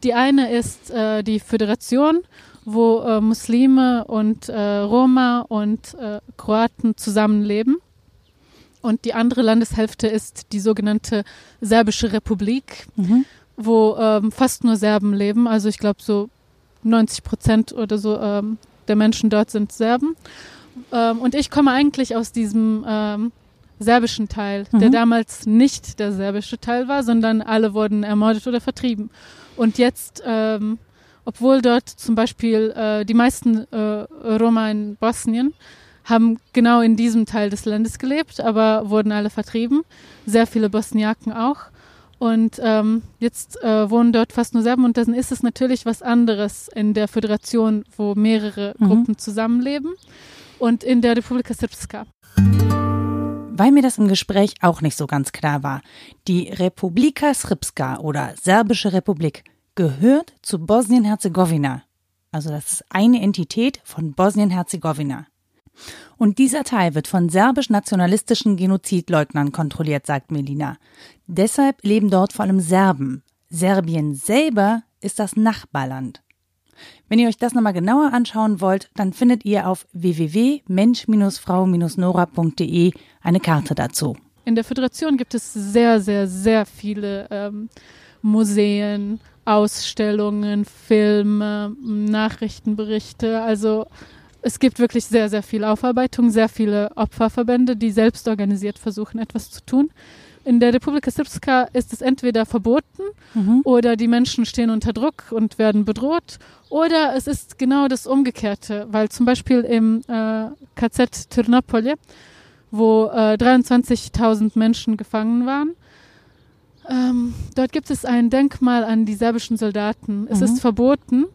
Die eine ist äh, die Föderation, wo äh, Muslime und äh, Roma und äh, Kroaten zusammenleben. Und die andere Landeshälfte ist die sogenannte Serbische Republik, mhm. wo ähm, fast nur Serben leben. Also ich glaube so 90 Prozent oder so ähm, der Menschen dort sind Serben Ähm, und ich komme eigentlich aus diesem ähm, serbischen Teil, mhm. der damals nicht der serbische Teil war, sondern alle wurden ermordet oder vertrieben. Und jetzt, ähm, obwohl dort zum Beispiel äh, die meisten äh, Roma in Bosnien haben genau in diesem Teil des Landes gelebt, aber wurden alle vertrieben. Sehr viele Bosniaken auch. Und ähm, jetzt äh, wohnen dort fast nur Serben und dann ist es natürlich was anderes in der Föderation, wo mehrere mhm. Gruppen zusammenleben und in der Republika Srpska.
Weil mir das im Gespräch auch nicht so ganz klar war. Die Republika Srpska oder Serbische Republik gehört zu Bosnien-Herzegowina. Also das ist eine Entität von Bosnien-Herzegowina. Und dieser Teil wird von serbisch-nationalistischen Genozidleugnern kontrolliert, sagt Melina. Deshalb leben dort vor allem Serben. Serbien selber ist das Nachbarland. Wenn ihr euch das nochmal genauer anschauen wollt, dann findet ihr auf www.mensch-frau-nora.de eine Karte dazu.
In der Föderation gibt es sehr, sehr, sehr viele ähm, Museen, Ausstellungen, Filme, Nachrichtenberichte. Also es gibt wirklich sehr, sehr viel Aufarbeitung, sehr viele Opferverbände, die selbst organisiert versuchen, etwas zu tun. In der Republika Srpska ist es entweder verboten mhm. oder die Menschen stehen unter Druck und werden bedroht oder es ist genau das Umgekehrte, weil zum Beispiel im äh, KZ Tyrnopolje, wo äh, 23.000 Menschen gefangen waren, ähm, dort gibt es ein Denkmal an die serbischen Soldaten. Es mhm. ist verboten,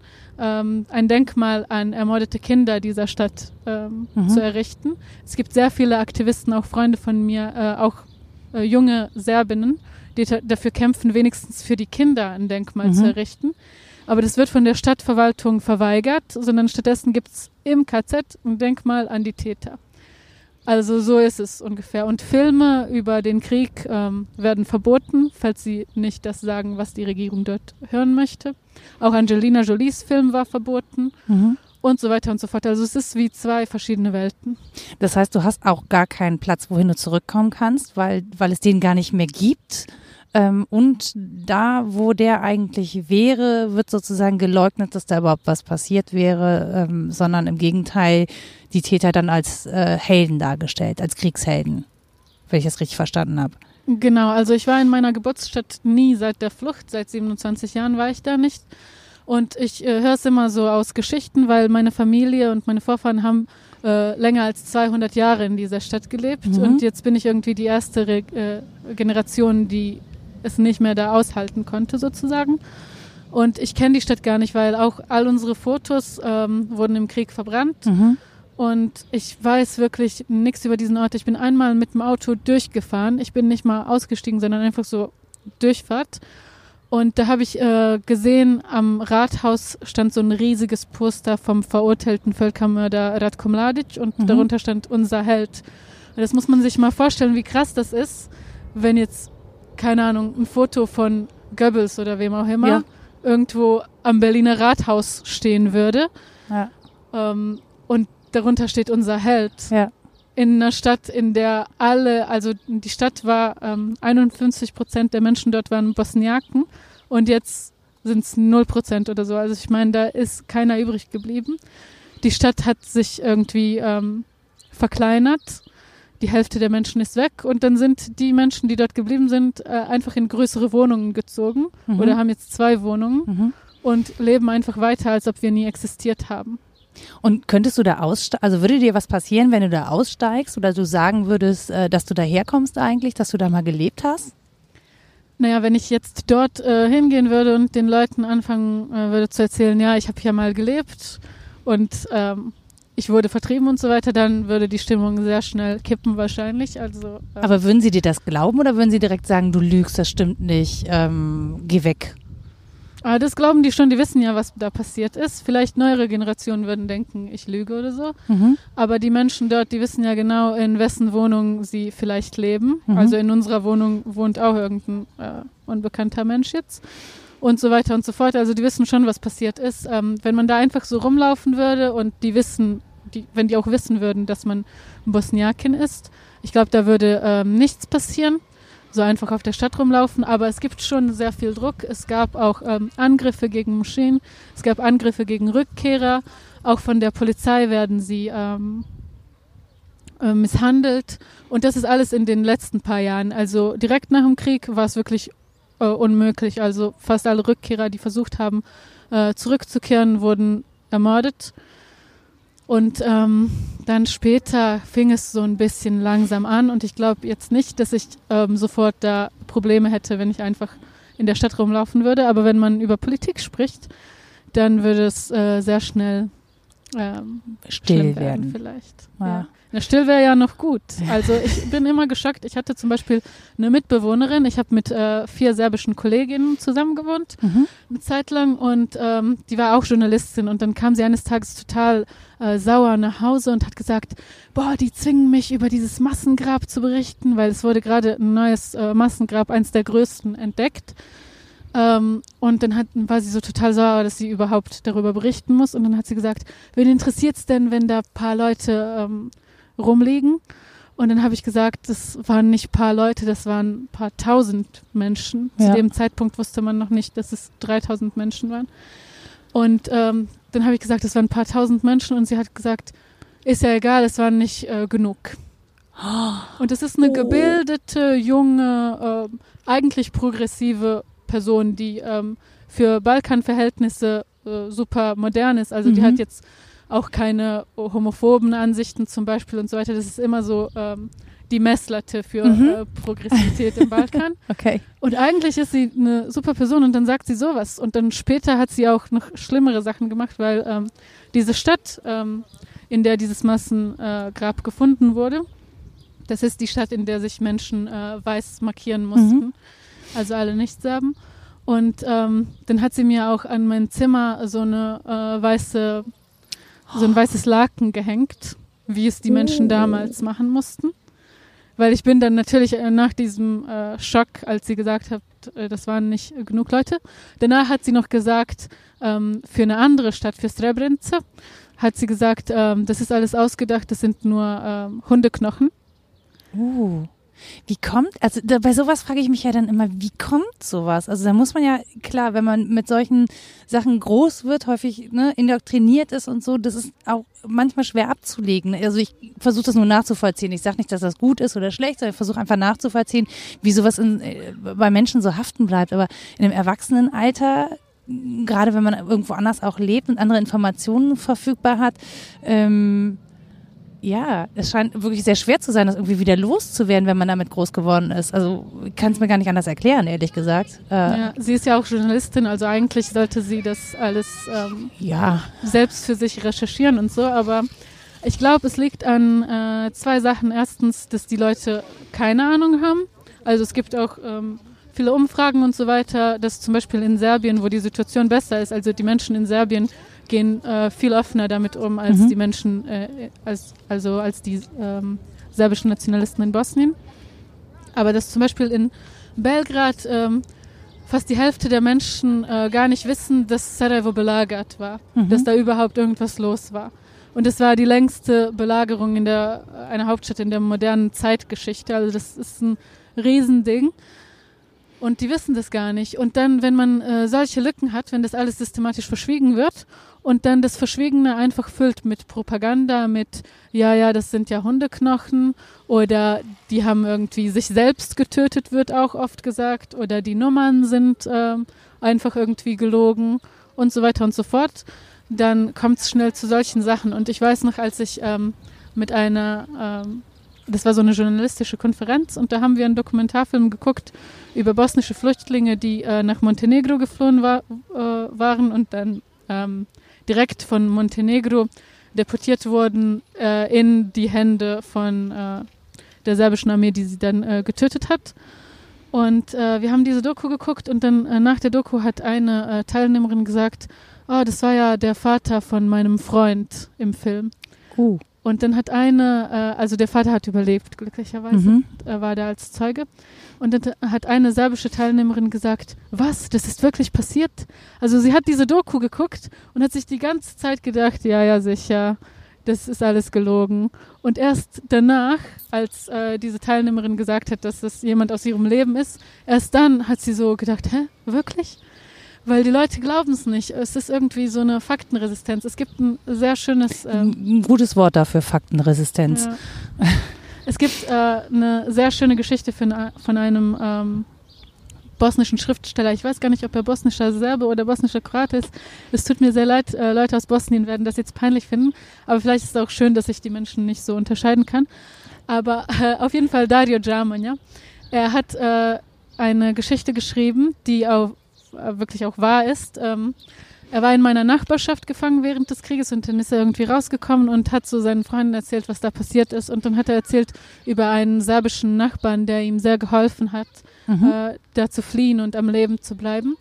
ähm, ein Denkmal an ermordete Kinder dieser Stadt ähm, mhm. zu errichten. Es gibt sehr viele Aktivisten, auch Freunde von mir, äh, auch äh, junge Serbinnen, die dafür kämpfen, wenigstens für die Kinder ein Denkmal mhm. zu errichten. Aber das wird von der Stadtverwaltung verweigert, sondern stattdessen gibt es im KZ ein Denkmal an die Täter. Also so ist es ungefähr. Und Filme über den Krieg ähm, werden verboten, falls sie nicht das sagen, was die Regierung dort hören möchte. Auch Angelina Jolies Film war verboten. Mhm. Und so weiter und so fort. Also es ist wie zwei verschiedene Welten.
Das heißt, du hast auch gar keinen Platz, wohin du zurückkommen kannst, weil, weil es den gar nicht mehr gibt. Ähm, und da, wo der eigentlich wäre, wird sozusagen geleugnet, dass da überhaupt was passiert wäre, ähm, sondern im Gegenteil die Täter dann als äh, Helden dargestellt, als Kriegshelden, wenn ich das richtig verstanden habe.
Genau, also ich war in meiner Geburtsstadt nie seit der Flucht, seit 27 Jahren war ich da nicht. Und ich äh, höre es immer so aus Geschichten, weil meine Familie und meine Vorfahren haben äh, länger als 200 Jahre in dieser Stadt gelebt. Mhm. Und jetzt bin ich irgendwie die erste Re äh, Generation, die es nicht mehr da aushalten konnte sozusagen. Und ich kenne die Stadt gar nicht, weil auch all unsere Fotos ähm, wurden im Krieg verbrannt. Mhm. Und ich weiß wirklich nichts über diesen Ort. Ich bin einmal mit dem Auto durchgefahren. Ich bin nicht mal ausgestiegen, sondern einfach so Durchfahrt. Und da habe ich äh, gesehen, am Rathaus stand so ein riesiges Poster vom verurteilten Völkermörder Radko Mladic und mhm. darunter stand unser Held. Und das muss man sich mal vorstellen, wie krass das ist, wenn jetzt keine Ahnung, ein Foto von Goebbels oder wem auch immer ja. irgendwo am Berliner Rathaus stehen würde. Ja. Ähm, und darunter steht unser Held. Ja. In einer Stadt, in der alle, also die Stadt war, ähm, 51 Prozent der Menschen dort waren Bosniaken und jetzt sind es 0 Prozent oder so. Also ich meine, da ist keiner übrig geblieben. Die Stadt hat sich irgendwie ähm, verkleinert die Hälfte der Menschen ist weg und dann sind die Menschen, die dort geblieben sind, äh, einfach in größere Wohnungen gezogen mhm. oder haben jetzt zwei Wohnungen mhm. und leben einfach weiter, als ob wir nie existiert haben.
Und könntest du da aussteigen, also würde dir was passieren, wenn du da aussteigst oder du sagen würdest, äh, dass du da herkommst eigentlich, dass du da mal gelebt hast?
Naja, wenn ich jetzt dort äh, hingehen würde und den Leuten anfangen äh, würde zu erzählen, ja, ich habe hier mal gelebt und ähm, ich wurde vertrieben und so weiter, dann würde die Stimmung sehr schnell kippen wahrscheinlich. Also,
ähm Aber würden Sie dir das glauben oder würden Sie direkt sagen, du lügst, das stimmt nicht, ähm, geh weg?
Aber ah, das glauben die schon, die wissen ja, was da passiert ist. Vielleicht neuere Generationen würden denken, ich lüge oder so. Mhm. Aber die Menschen dort, die wissen ja genau, in wessen Wohnung sie vielleicht leben. Mhm. Also in unserer Wohnung wohnt auch irgendein äh, unbekannter Mensch jetzt und so weiter und so fort. Also die wissen schon, was passiert ist. Ähm, wenn man da einfach so rumlaufen würde und die wissen, die, wenn die auch wissen würden, dass man Bosniakin ist, ich glaube, da würde ähm, nichts passieren. So einfach auf der Stadt rumlaufen, aber es gibt schon sehr viel Druck. Es gab auch ähm, Angriffe gegen Moscheen, es gab Angriffe gegen Rückkehrer. Auch von der Polizei werden sie ähm, äh, misshandelt. Und das ist alles in den letzten paar Jahren. Also direkt nach dem Krieg war es wirklich äh, unmöglich. Also fast alle Rückkehrer, die versucht haben, äh, zurückzukehren, wurden ermordet. Und ähm, dann später fing es so ein bisschen langsam an und ich glaube jetzt nicht, dass ich ähm, sofort da Probleme hätte, wenn ich einfach in der Stadt rumlaufen würde. Aber wenn man über Politik spricht, dann würde es äh, sehr schnell ähm,
still werden,
werden, vielleicht.
Ja.
Ja. Na, still wäre ja noch gut. Also ich bin immer geschockt. Ich hatte zum Beispiel eine Mitbewohnerin. Ich habe mit äh, vier serbischen Kolleginnen zusammen gewohnt,
Mhm.
eine Zeit lang. Und ähm, die war auch Journalistin. Und dann kam sie eines Tages total äh, sauer nach Hause und hat gesagt, boah, die zwingen mich über dieses Massengrab zu berichten, weil es wurde gerade ein neues äh, Massengrab, eins der größten, entdeckt. Ähm, und dann hat, war sie so total sauer, dass sie überhaupt darüber berichten muss. Und dann hat sie gesagt, wen interessiert es denn, wenn da paar Leute ähm, rumliegen? Und dann habe ich gesagt, das waren nicht paar Leute, das waren paar tausend Menschen. Zu
Ja.
dem Zeitpunkt wusste man noch nicht, dass es 3000 Menschen waren. Und ähm, dann habe ich gesagt, es waren paar tausend Menschen und sie hat gesagt, ist ja egal, es waren nicht äh, genug. Und es ist eine
Oh.
gebildete, junge, ähm, eigentlich progressive Person, die ähm, für Balkanverhältnisse äh, super modern ist. Also die
Mhm.
hat jetzt auch keine homophoben Ansichten zum Beispiel und so weiter. Das ist immer so ähm, die Messlatte für
Mhm.
äh, Progressivität im Balkan.
Okay.
Und eigentlich ist sie eine super Person und dann sagt sie sowas. Und dann später hat sie auch noch schlimmere Sachen gemacht, weil ähm, diese Stadt, ähm, in der dieses Massengrab äh, Grab gefunden wurde, das ist die Stadt, in der sich Menschen äh, weiß markieren mussten. Also alle Nichtserben. Und ähm, dann hat sie mir auch an mein Zimmer so eine äh, weiße, so ein weißes Laken gehängt, wie es die Menschen
Oh.
damals machen mussten. Weil ich bin dann natürlich äh, nach diesem äh, Schock, als sie gesagt hat, äh, das waren nicht genug Leute. Danach hat sie noch gesagt, ähm, für eine andere Stadt, für Srebrenica, hat sie gesagt, ähm, das ist alles ausgedacht, das sind nur ähm, Hundeknochen.
Uh. Wie kommt, also da, bei sowas frage ich mich ja dann immer, wie kommt sowas? Also da muss man ja, klar, wenn man mit solchen Sachen groß wird, häufig ne, indoktriniert ist und so, das ist auch manchmal schwer abzulegen. Also ich versuche das nur nachzuvollziehen. Ich sage nicht, dass das gut ist oder schlecht, sondern ich versuche einfach nachzuvollziehen, wie sowas in, äh, bei Menschen so haften bleibt. Aber in einem Erwachsenenalter, gerade wenn man irgendwo anders auch lebt und andere Informationen verfügbar hat, ähm, ja, es scheint wirklich sehr schwer zu sein, das irgendwie wieder loszuwerden, wenn man damit groß geworden ist. Also ich kann es mir gar nicht anders erklären, ehrlich gesagt. Äh, ja.
Ja, sie ist ja auch Journalistin, also eigentlich sollte sie das alles ähm, selbst für sich recherchieren und so, aber ich glaube, es liegt an äh, zwei Sachen. Erstens, dass die Leute keine Ahnung haben. Also es gibt auch ähm, viele Umfragen und so weiter, dass zum Beispiel in Serbien, wo die Situation besser ist, also die Menschen in Serbien gehen äh, viel offener damit um als
Mhm.
die Menschen, äh, als, also als die ähm, serbischen Nationalisten in Bosnien. Aber dass zum Beispiel in Belgrad ähm, fast die Hälfte der Menschen äh, gar nicht wissen, dass Sarajevo belagert war,
Mhm.
dass da überhaupt irgendwas los war. Und es war die längste Belagerung in der, einer Hauptstadt in der modernen Zeitgeschichte. Also das ist ein Riesending. Und die wissen das gar nicht. Und dann, wenn man äh, solche Lücken hat, wenn das alles systematisch verschwiegen wird und dann das Verschwiegene einfach füllt mit Propaganda, mit, ja, ja, das sind ja Hundeknochen oder die haben irgendwie sich selbst getötet, wird auch oft gesagt, oder die Nummern sind ähm, einfach irgendwie gelogen und so weiter und so fort, dann kommt es schnell zu solchen Sachen. Und ich weiß noch, als ich ähm, mit einer, ähm, das war so eine journalistische Konferenz und da haben wir einen Dokumentarfilm geguckt über bosnische Flüchtlinge, die äh, nach Montenegro geflohen war, äh, waren und dann ähm, direkt von Montenegro deportiert wurden äh, in die Hände von äh, der serbischen Armee, die sie dann äh, getötet hat. Und äh, wir haben diese Doku geguckt und dann nach der Doku hat eine Teilnehmerin gesagt, oh, das war ja der Vater von meinem Freund im Film.
Uh.
Und dann hat eine, äh, also der Vater hat überlebt, glücklicherweise,
Mhm.
er war da als Zeuge. Und dann hat eine serbische Teilnehmerin gesagt, was, das ist wirklich passiert? Also sie hat diese Doku geguckt und hat sich die ganze Zeit gedacht, ja, ja, sicher, das ist alles gelogen. Und erst danach, als äh, diese Teilnehmerin gesagt hat, dass das jemand aus ihrem Leben ist, erst dann hat sie so gedacht, hä, wirklich? Weil die Leute glauben es nicht. Es ist irgendwie so eine Faktenresistenz. Es gibt ein sehr schönes.
Ähm, ein gutes Wort dafür, Faktenresistenz.
Ja. Es gibt äh, eine sehr schöne Geschichte von, von einem ähm, bosnischen Schriftsteller. Ich weiß gar nicht, ob er bosnischer Serbe oder bosnischer Kroate ist. Es tut mir sehr leid, äh, Leute aus Bosnien werden das jetzt peinlich finden. Aber vielleicht ist es auch schön, dass ich die Menschen nicht so unterscheiden kann. Aber äh, auf jeden Fall Dario Jarman, ja. Er hat äh, eine Geschichte geschrieben, die äh, wirklich auch wahr ist. Ähm, er war in meiner Nachbarschaft gefangen während des Krieges und dann ist er irgendwie rausgekommen und hat so seinen Freunden erzählt, was da passiert ist. Und dann hat er erzählt über einen serbischen Nachbarn, der ihm sehr geholfen hat, mhm. äh, da zu fliehen und am Leben zu bleiben.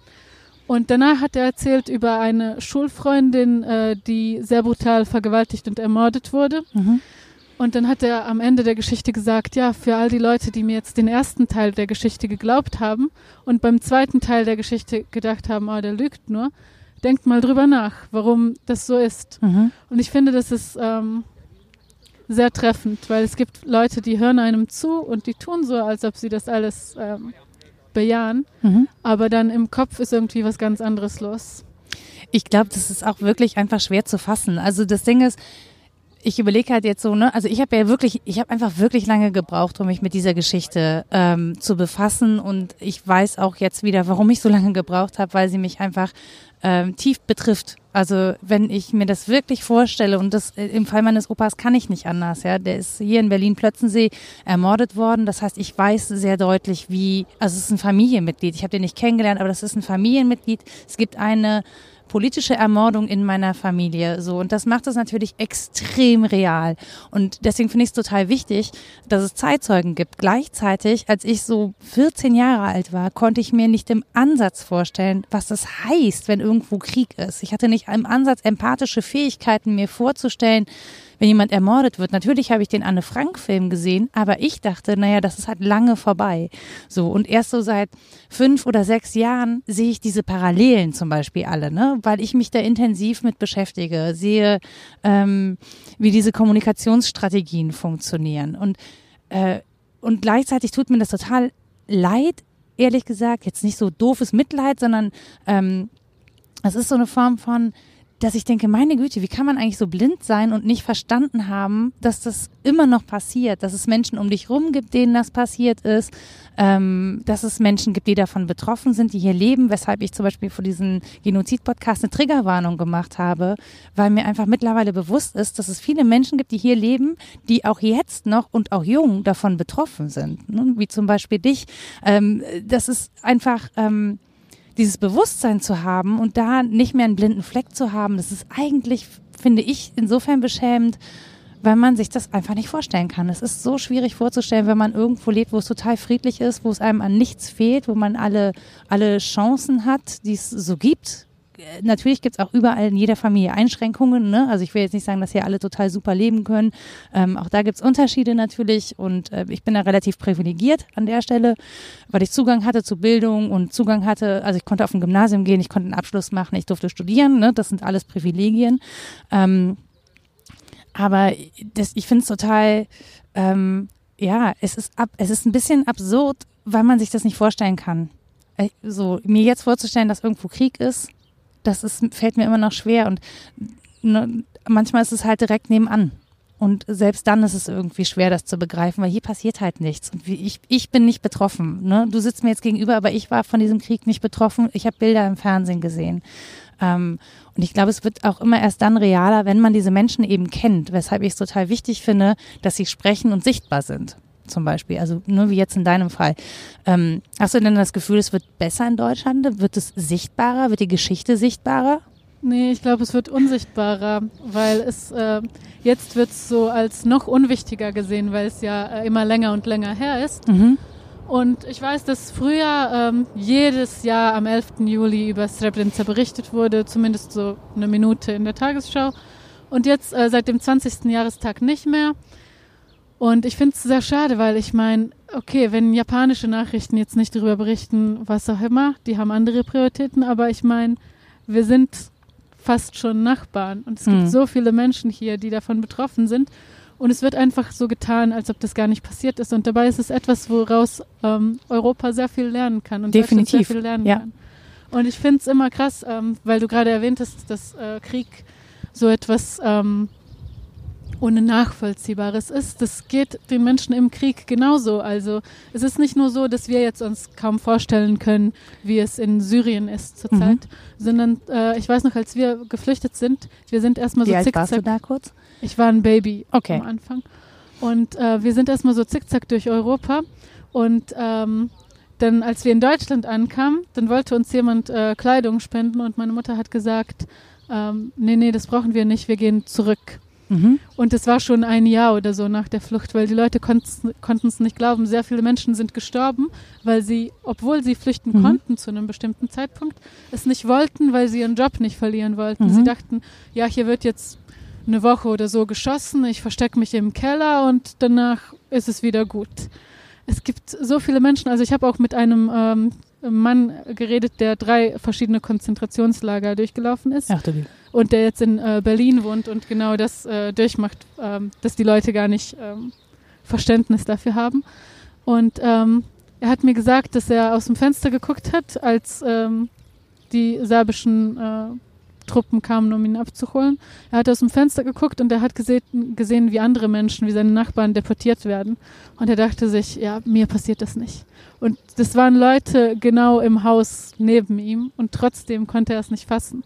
Und danach hat er erzählt über eine Schulfreundin, äh, die sehr brutal vergewaltigt und ermordet wurde. Mhm. Und dann hat er am Ende der Geschichte gesagt, ja, für all die Leute, die mir jetzt den ersten Teil der Geschichte geglaubt haben und beim zweiten Teil der Geschichte gedacht haben, oh, der lügt nur, denkt mal drüber nach, warum das so ist. Mhm. Und ich finde, das ist ähm, sehr treffend, weil es gibt Leute, die hören einem zu und die tun so, als ob sie das alles ähm, bejahen, mhm. aber dann im Kopf ist irgendwie was ganz anderes los.
Ich glaube, das ist auch wirklich einfach schwer zu fassen. Also das Ding ist, ich überlege halt jetzt so, ne, also ich habe ja wirklich, ich habe einfach wirklich lange gebraucht, um mich mit dieser Geschichte ähm, zu befassen und ich weiß auch jetzt wieder, warum ich so lange gebraucht habe, weil sie mich einfach ähm, tief betrifft. Also wenn ich mir das wirklich vorstelle und das äh, im Fall meines Opas kann ich nicht anders, ja, der ist hier in Berlin Plötzensee ermordet worden. Das heißt, ich weiß sehr deutlich, wie, also es ist ein Familienmitglied. Ich habe den nicht kennengelernt, aber das ist ein Familienmitglied. Es gibt eine politische Ermordung in meiner Familie. So und das macht es natürlich extrem real. Und deswegen finde ich es total wichtig, dass es Zeitzeugen gibt. Gleichzeitig, als ich so 14 Jahre alt war, konnte ich mir nicht im Ansatz vorstellen, was das heißt, wenn irgendwo Krieg ist. Ich hatte nicht im Ansatz empathische Fähigkeiten, mir vorzustellen, wenn jemand ermordet wird. Natürlich habe ich den Anne Frank Film gesehen, aber ich dachte, naja, das ist halt lange vorbei. So und erst so seit fünf oder sechs Jahren sehe ich diese Parallelen zum Beispiel alle, ne, weil ich mich da intensiv mit beschäftige, sehe, ähm, wie diese Kommunikationsstrategien funktionieren und äh, und gleichzeitig tut mir das total leid, ehrlich gesagt, jetzt nicht so doofes Mitleid, sondern ähm, es ist so eine Form von dass ich denke, meine Güte, wie kann man eigentlich so blind sein und nicht verstanden haben, dass das immer noch passiert, dass es Menschen um dich rum gibt, denen das passiert ist, ähm, dass es Menschen gibt, die davon betroffen sind, die hier leben, weshalb ich zum Beispiel vor diesem Genozid-Podcast eine Triggerwarnung gemacht habe, weil mir einfach mittlerweile bewusst ist, dass es viele Menschen gibt, die hier leben, die auch jetzt noch und auch jung davon betroffen sind, ne? wie zum Beispiel dich. Ähm, das ist einfach... Ähm, dieses Bewusstsein zu haben und da nicht mehr einen blinden Fleck zu haben, das ist eigentlich, finde ich, insofern beschämend, weil man sich das einfach nicht vorstellen kann. Es ist so schwierig vorzustellen, wenn man irgendwo lebt, wo es total friedlich ist, wo es einem an nichts fehlt, wo man alle, alle Chancen hat, die es so gibt, natürlich gibt es auch überall in jeder Familie Einschränkungen. Ne? Also ich will jetzt nicht sagen, dass hier alle total super leben können. Ähm, auch da gibt es Unterschiede natürlich und äh, ich bin da relativ privilegiert an der Stelle, weil ich Zugang hatte zu Bildung und Zugang hatte, also ich konnte auf ein Gymnasium gehen, ich konnte einen Abschluss machen, ich durfte studieren. Ne? Das sind alles Privilegien. Ähm, aber das, ich finde es total, ähm, ja, es ist, ab, es ist ein bisschen absurd, weil man sich das nicht vorstellen kann. Äh, so, mir jetzt vorzustellen, dass irgendwo Krieg ist, das ist, fällt mir immer noch schwer und ne, manchmal ist es halt direkt nebenan. Und selbst dann ist es irgendwie schwer, das zu begreifen, weil hier passiert halt nichts. Und wie ich, ich bin nicht betroffen. Ne? Du sitzt mir jetzt gegenüber, aber ich war von diesem Krieg nicht betroffen. Ich habe Bilder im Fernsehen gesehen. Ähm, und ich glaube, es wird auch immer erst dann realer, wenn man diese Menschen eben kennt, weshalb ich es total wichtig finde, dass sie sprechen und sichtbar sind zum Beispiel, also nur wie jetzt in deinem Fall. Ähm, hast du denn das Gefühl, es wird besser in Deutschland? Wird es sichtbarer? Wird die Geschichte sichtbarer?
Nee, ich glaube, es wird unsichtbarer, weil es äh, jetzt wird es so als noch unwichtiger gesehen, weil es ja äh, immer länger und länger her ist. Mhm. Und ich weiß, dass früher ähm, jedes Jahr am 11. Juli über Srebrenica berichtet wurde, zumindest so eine Minute in der Tagesschau. Und jetzt äh, seit dem 20. Jahrestag nicht mehr. Und ich finde es sehr schade, weil ich meine, okay, wenn japanische Nachrichten jetzt nicht darüber berichten, was auch immer, die haben andere Prioritäten, aber ich meine, wir sind fast schon Nachbarn und es mhm. gibt so viele Menschen hier, die davon betroffen sind. Und es wird einfach so getan, als ob das gar nicht passiert ist. Und dabei ist es etwas, woraus ähm, Europa sehr viel lernen kann und
Definitiv.
sehr viel lernen
ja.
kann. Und ich finde es immer krass, ähm, weil du gerade erwähnt hast, dass äh, Krieg so etwas ähm, ohne Nachvollziehbares ist. Das geht den Menschen im Krieg genauso. Also es ist nicht nur so, dass wir jetzt uns kaum vorstellen können, wie es in Syrien ist zurzeit, mhm. sondern äh, ich weiß noch, als wir geflüchtet sind, wir sind erstmal so zickzack.
Warst du da kurz?
Ich war ein Baby
okay.
am Anfang. Und äh, wir sind erstmal so zickzack durch Europa und ähm, dann, als wir in Deutschland ankamen, dann wollte uns jemand äh, Kleidung spenden und meine Mutter hat gesagt, ähm, nee, nee, das brauchen wir nicht, wir gehen zurück. Mhm. Und es war schon ein Jahr oder so nach der Flucht, weil die Leute konnten es nicht glauben. Sehr viele Menschen sind gestorben, weil sie, obwohl sie flüchten mhm. konnten zu einem bestimmten Zeitpunkt, es nicht wollten, weil sie ihren Job nicht verlieren wollten. Mhm. Sie dachten, ja, hier wird jetzt eine Woche oder so geschossen, ich verstecke mich im Keller und danach ist es wieder gut. Es gibt so viele Menschen, also ich habe auch mit einem ähm, Mann geredet, der drei verschiedene Konzentrationslager durchgelaufen ist.
Ach, du
und der jetzt in äh, Berlin wohnt und genau das äh, durchmacht, ähm, dass die Leute gar nicht ähm, Verständnis dafür haben. Und ähm, er hat mir gesagt, dass er aus dem Fenster geguckt hat, als ähm, die serbischen äh, Truppen kamen, um ihn abzuholen. Er hat aus dem Fenster geguckt und er hat gesehen, gesehen, wie andere Menschen, wie seine Nachbarn deportiert werden. Und er dachte sich, ja, mir passiert das nicht. Und das waren Leute genau im Haus neben ihm und trotzdem konnte er es nicht fassen.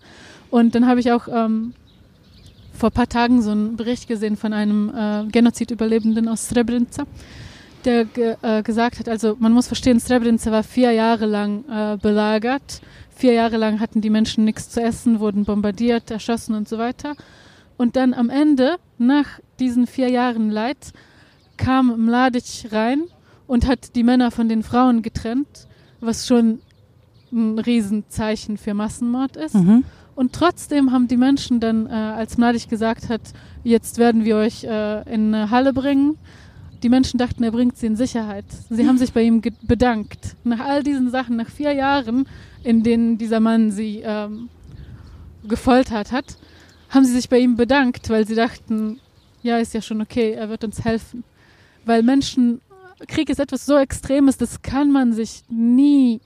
Und dann habe ich auch ähm, vor ein paar Tagen so einen Bericht gesehen von einem äh, Genozidüberlebenden aus Srebrenica, der ge äh, gesagt hat, also man muss verstehen, Srebrenica war vier Jahre lang äh, belagert Vier Jahre lang hatten die Menschen nichts zu essen, wurden bombardiert, erschossen und so weiter. Und dann am Ende, nach diesen vier Jahren Leid, kam Mladic rein und hat die Männer von den Frauen getrennt, was schon ein Riesenzeichen für Massenmord ist. Mhm. Und trotzdem haben die Menschen dann, äh, als Mladic gesagt hat, jetzt werden wir euch äh, in eine Halle bringen, die Menschen dachten, er bringt sie in Sicherheit. Sie haben sich bei ihm bedankt. Nach all diesen Sachen, nach vier Jahren, in denen dieser Mann sie ähm, gefoltert hat, haben sie sich bei ihm bedankt, weil sie dachten, ja, ist ja schon okay, er wird uns helfen. Weil Menschen, Krieg ist etwas so Extremes, das kann man sich nie,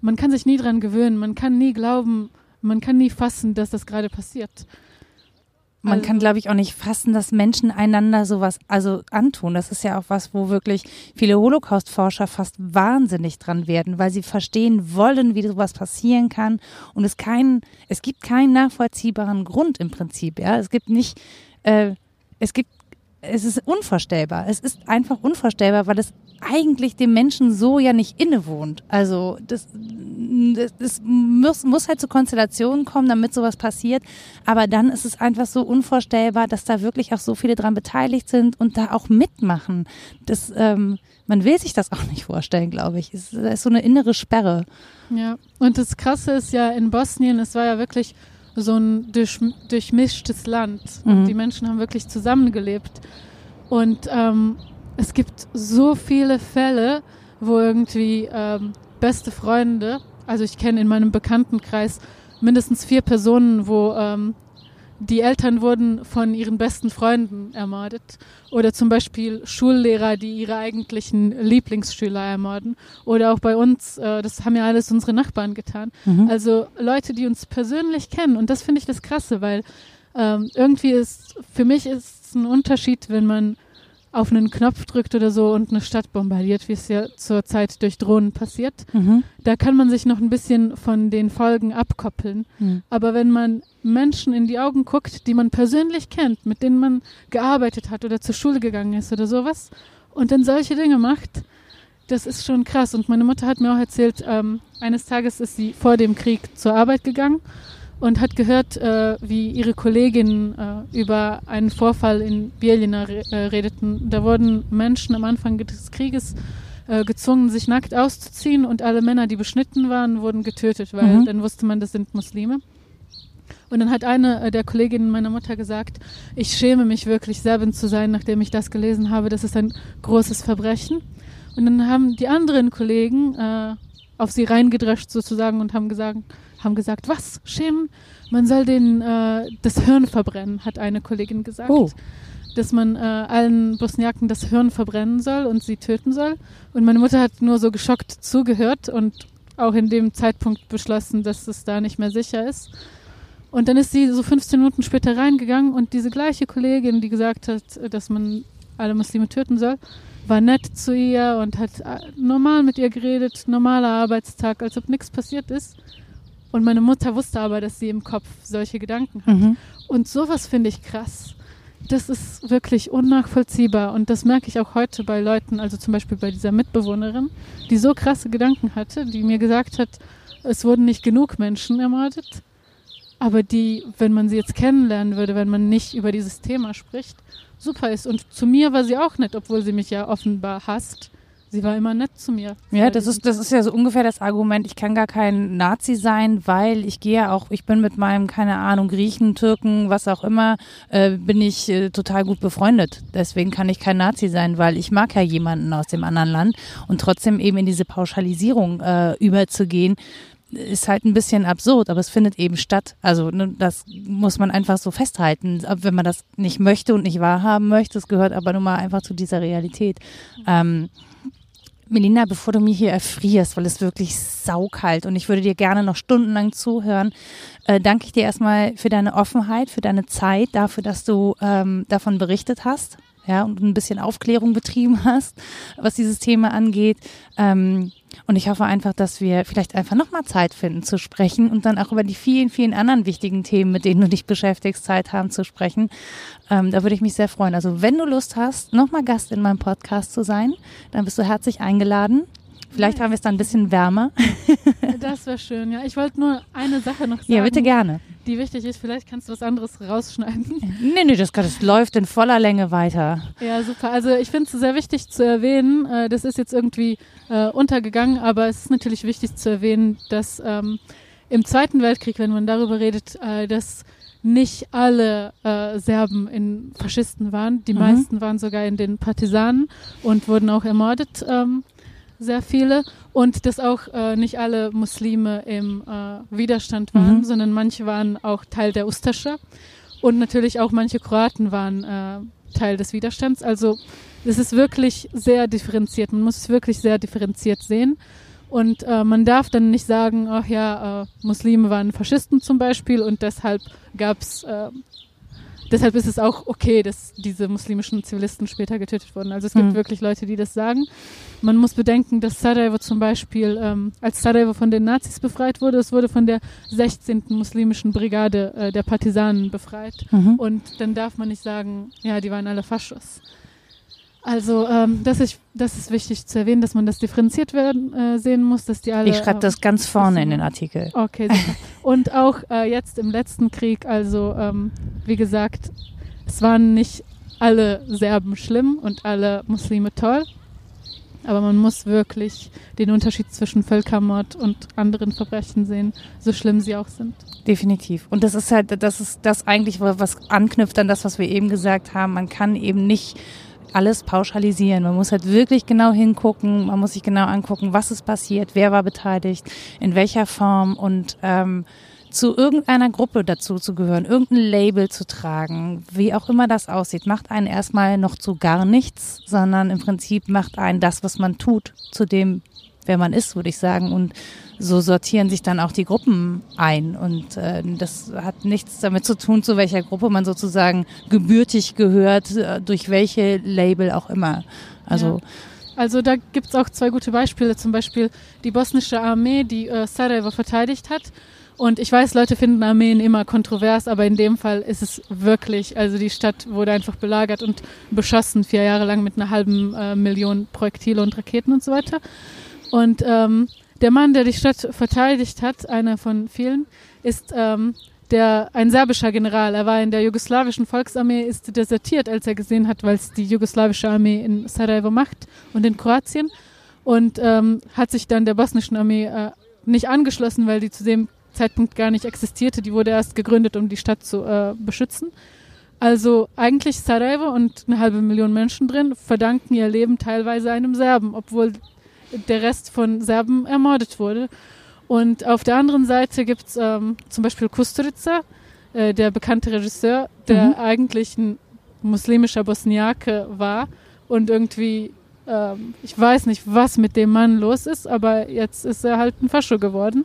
man kann sich nie dran gewöhnen, man kann nie glauben, man kann nie fassen, dass das gerade passiert.
Man also, kann, glaube ich, auch nicht fassen, dass Menschen einander sowas also antun. Das ist ja auch was, wo wirklich viele Holocaust-Forscher fast wahnsinnig dran werden, weil sie verstehen wollen, wie sowas passieren kann. Und es kein, es gibt keinen nachvollziehbaren Grund im Prinzip. Ja, es gibt nicht, äh, es gibt es ist unvorstellbar. Es ist einfach unvorstellbar, weil es eigentlich dem Menschen so ja nicht innewohnt. Also das, das, das muss, muss halt zu Konstellationen kommen, damit sowas passiert. Aber dann ist es einfach so unvorstellbar, dass da wirklich auch so viele dran beteiligt sind und da auch mitmachen. Das, ähm, man will sich das auch nicht vorstellen, glaube ich. Es ist so eine innere Sperre.
Ja, und das Krasse ist ja in Bosnien, es war ja wirklich so ein durch, durchmischtes Land. Und mhm. die Menschen haben wirklich zusammengelebt. Und ähm, es gibt so viele Fälle, wo irgendwie ähm, beste Freunde, also ich kenne in meinem Bekanntenkreis mindestens vier Personen, wo ähm, die Eltern wurden von ihren besten Freunden ermordet. Oder zum Beispiel Schullehrer, die ihre eigentlichen Lieblingsschüler ermorden. Oder auch bei uns, äh, das haben ja alles unsere Nachbarn getan. Mhm. Also Leute, die uns persönlich kennen. Und das finde ich das Krasse, weil ähm, irgendwie ist, für mich ist es ein Unterschied, wenn man auf einen Knopf drückt oder so und eine Stadt bombardiert, wie es ja zurzeit durch Drohnen passiert. Mhm. Da kann man sich noch ein bisschen von den Folgen abkoppeln. Mhm. Aber wenn man Menschen in die Augen guckt, die man persönlich kennt, mit denen man gearbeitet hat oder zur Schule gegangen ist oder sowas, und dann solche Dinge macht, das ist schon krass. Und meine Mutter hat mir auch erzählt, ähm, eines Tages ist sie vor dem Krieg zur Arbeit gegangen und hat gehört, äh, wie ihre Kolleginnen äh, über einen Vorfall in Bielina re äh, redeten. Da wurden Menschen am Anfang des Krieges äh, gezwungen, sich nackt auszuziehen und alle Männer, die beschnitten waren, wurden getötet, weil mhm. dann wusste man, das sind Muslime. Und dann hat eine äh, der Kolleginnen meiner Mutter gesagt, ich schäme mich wirklich, Serbin zu sein, nachdem ich das gelesen habe. Das ist ein großes Verbrechen. Und dann haben die anderen Kollegen äh, auf sie reingedrescht sozusagen und haben gesagt, haben gesagt, was, schämen? Man soll den, äh, das Hirn verbrennen, hat eine Kollegin gesagt. Oh. Dass man äh, allen Bosniaken das Hirn verbrennen soll und sie töten soll. Und meine Mutter hat nur so geschockt zugehört und auch in dem Zeitpunkt beschlossen, dass es da nicht mehr sicher ist. Und dann ist sie so 15 Minuten später reingegangen und diese gleiche Kollegin, die gesagt hat, dass man alle Muslime töten soll, war nett zu ihr und hat äh, normal mit ihr geredet, normaler Arbeitstag, als ob nichts passiert ist. Und meine Mutter wusste aber, dass sie im Kopf solche Gedanken hat. Mhm. Und sowas finde ich krass. Das ist wirklich unnachvollziehbar. Und das merke ich auch heute bei Leuten, also zum Beispiel bei dieser Mitbewohnerin, die so krasse Gedanken hatte, die mir gesagt hat, es wurden nicht genug Menschen ermordet. Aber die, wenn man sie jetzt kennenlernen würde, wenn man nicht über dieses Thema spricht, super ist. Und zu mir war sie auch nett, obwohl sie mich ja offenbar hasst. Sie war immer nett zu mir.
Ja, das ist, das ist ja so ungefähr das Argument, ich kann gar kein Nazi sein, weil ich gehe ja auch, ich bin mit meinem, keine Ahnung, Griechen, Türken, was auch immer, äh, bin ich äh, total gut befreundet. Deswegen kann ich kein Nazi sein, weil ich mag ja jemanden aus dem anderen Land und trotzdem eben in diese Pauschalisierung äh, überzugehen, ist halt ein bisschen absurd, aber es findet eben statt. Also ne, das muss man einfach so festhalten, wenn man das nicht möchte und nicht wahrhaben möchte. Es gehört aber nun mal einfach zu dieser Realität. Ähm, Melina, bevor du mir hier erfrierst, weil es wirklich saukalt und ich würde dir gerne noch stundenlang zuhören, äh, danke ich dir erstmal für deine Offenheit, für deine Zeit, dafür, dass du ähm, davon berichtet hast, ja, und ein bisschen Aufklärung betrieben hast, was dieses Thema angeht. Ähm, und ich hoffe einfach, dass wir vielleicht einfach nochmal Zeit finden zu sprechen und dann auch über die vielen, vielen anderen wichtigen Themen, mit denen du dich beschäftigst, Zeit haben zu sprechen. Ähm, da würde ich mich sehr freuen. Also wenn du Lust hast, nochmal Gast in meinem Podcast zu sein, dann bist du herzlich eingeladen. Vielleicht haben wir es dann ein bisschen wärmer.
Das wäre schön, ja. Ich wollte nur eine Sache noch sagen.
Ja, bitte gerne.
Die wichtig ist. Vielleicht kannst du was anderes rausschneiden.
Nee, nee, das, das läuft in voller Länge weiter.
Ja, super. Also ich finde es sehr wichtig zu erwähnen. Äh, das ist jetzt irgendwie äh, untergegangen, aber es ist natürlich wichtig zu erwähnen, dass ähm, im Zweiten Weltkrieg, wenn man darüber redet, äh, dass nicht alle äh, Serben in Faschisten waren. Die mhm. meisten waren sogar in den Partisanen und wurden auch ermordet. Ähm, sehr viele und dass auch äh, nicht alle Muslime im äh, Widerstand waren, mhm. sondern manche waren auch Teil der Ustascha und natürlich auch manche Kroaten waren äh, Teil des Widerstands. Also es ist wirklich sehr differenziert. Man muss es wirklich sehr differenziert sehen. Und äh, man darf dann nicht sagen, ach ja, äh, Muslime waren Faschisten zum Beispiel und deshalb gab es äh, deshalb ist es auch okay, dass diese muslimischen Zivilisten später getötet wurden. Also es gibt mhm. wirklich Leute, die das sagen. Man muss bedenken, dass Sarajevo zum Beispiel, ähm, als Sarajevo von den Nazis befreit wurde, es wurde von der 16. muslimischen Brigade äh, der Partisanen befreit. Mhm. Und dann darf man nicht sagen, ja, die waren alle Faschos. Also ähm, das, ist, das ist wichtig zu erwähnen, dass man das differenziert werden äh, sehen muss, dass die alle.
Ich schreibe das ganz vorne in den Artikel.
Okay. Super. Und auch äh, jetzt im letzten Krieg, also ähm, wie gesagt, es waren nicht alle Serben schlimm und alle Muslime toll, aber man muss wirklich den Unterschied zwischen Völkermord und anderen Verbrechen sehen, so schlimm sie auch sind.
Definitiv. Und das ist halt, das ist das eigentlich, was anknüpft an das, was wir eben gesagt haben. Man kann eben nicht alles pauschalisieren. Man muss halt wirklich genau hingucken, man muss sich genau angucken, was ist passiert, wer war beteiligt, in welcher Form und ähm, zu irgendeiner Gruppe dazu zu gehören, irgendein Label zu tragen, wie auch immer das aussieht, macht einen erstmal noch zu gar nichts, sondern im Prinzip macht einen das, was man tut, zu dem, wer man ist, würde ich sagen. Und so sortieren sich dann auch die Gruppen ein. Und äh, das hat nichts damit zu tun, zu welcher Gruppe man sozusagen gebürtig gehört, äh, durch welche Label auch immer. Also
ja. Also da gibt es auch zwei gute Beispiele, zum Beispiel die bosnische Armee, die äh, Sarajevo verteidigt hat. Und ich weiß, Leute finden Armeen immer kontrovers, aber in dem Fall ist es wirklich, also die Stadt wurde einfach belagert und beschossen, vier Jahre lang mit einer halben äh, Million Projektile und Raketen und so weiter. Und ähm, der Mann, der die Stadt verteidigt hat, einer von vielen, ist ähm, der, ein serbischer General. Er war in der jugoslawischen Volksarmee, ist desertiert, als er gesehen hat, es die jugoslawische Armee in Sarajevo macht und in Kroatien. Und ähm, hat sich dann der bosnischen Armee äh, nicht angeschlossen, weil die zu dem Zeitpunkt gar nicht existierte. Die wurde erst gegründet, um die Stadt zu äh, beschützen. Also eigentlich Sarajevo und eine halbe Million Menschen drin verdanken ihr Leben teilweise einem Serben, obwohl der Rest von Serben ermordet wurde. Und auf der anderen Seite gibt es ähm, zum Beispiel Kusturica, äh, der bekannte Regisseur, der mhm. eigentlich ein muslimischer Bosniake war und irgendwie Ähm, ich weiß nicht, was mit dem Mann los ist, aber jetzt ist er halt ein Fascho geworden.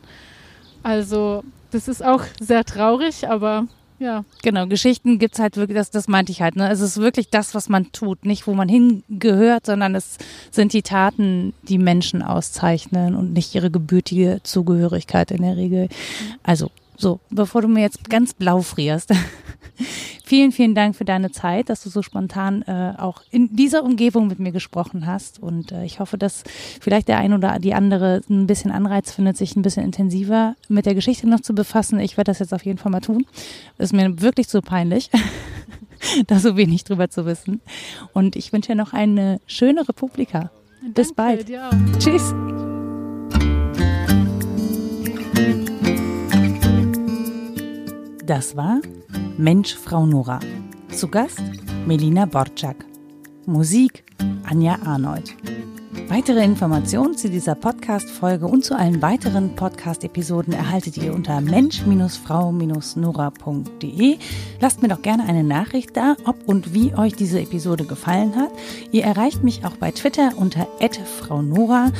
Also das ist auch sehr traurig, aber ja.
Genau, Geschichten gibt es halt wirklich, das, das meinte ich halt. Ne? Es ist wirklich das, was man tut, nicht wo man hingehört, sondern es sind die Taten, die Menschen auszeichnen und nicht ihre gebürtige Zugehörigkeit in der Regel. Also so, bevor du mir jetzt ganz blau frierst. vielen, vielen Dank für deine Zeit, dass du so spontan äh, auch in dieser Umgebung mit mir gesprochen hast. Und äh, ich hoffe, dass vielleicht der ein oder die andere ein bisschen Anreiz findet, sich ein bisschen intensiver mit der Geschichte noch zu befassen. Ich werde das jetzt auf jeden Fall mal tun. Ist mir wirklich so peinlich. da so wenig drüber zu wissen. Und ich wünsche dir noch eine schöne Republika. Bis bald. Tschüss. Das war Mensch, Frau Nora. Zu Gast Melina Borczak. Musik Anja Arnold. Weitere Informationen zu dieser Podcast-Folge und zu allen weiteren Podcast-Episoden erhaltet ihr unter mensch-frau-nora.de. Lasst mir doch gerne eine Nachricht da, ob und wie euch diese Episode gefallen hat. Ihr erreicht mich auch bei Twitter unter Frau Nora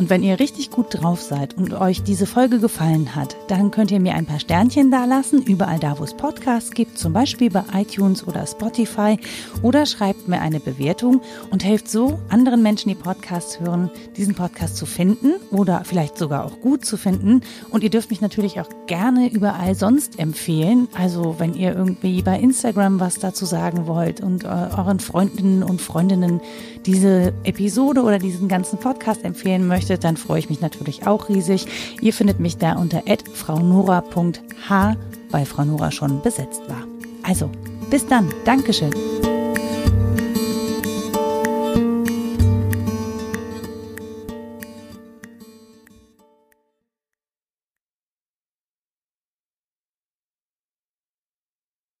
und wenn ihr richtig gut drauf seid und euch diese Folge gefallen hat, dann könnt ihr mir ein paar Sternchen dalassen, überall da, wo es Podcasts gibt, zum Beispiel bei iTunes oder Spotify, oder schreibt mir eine Bewertung und helft so anderen Menschen, die Podcasts hören, diesen Podcast zu finden oder vielleicht sogar auch gut zu finden. Und ihr dürft mich natürlich auch gerne überall sonst empfehlen. Also wenn ihr irgendwie bei Instagram was dazu sagen wollt und äh, euren Freundinnen und Freundinnen diese Episode oder diesen ganzen Podcast empfehlen möchtet, dann freue ich mich natürlich auch riesig. Ihr findet mich da unter fraunora.h, weil Frau Nora schon besetzt war. Also, bis dann. Dankeschön.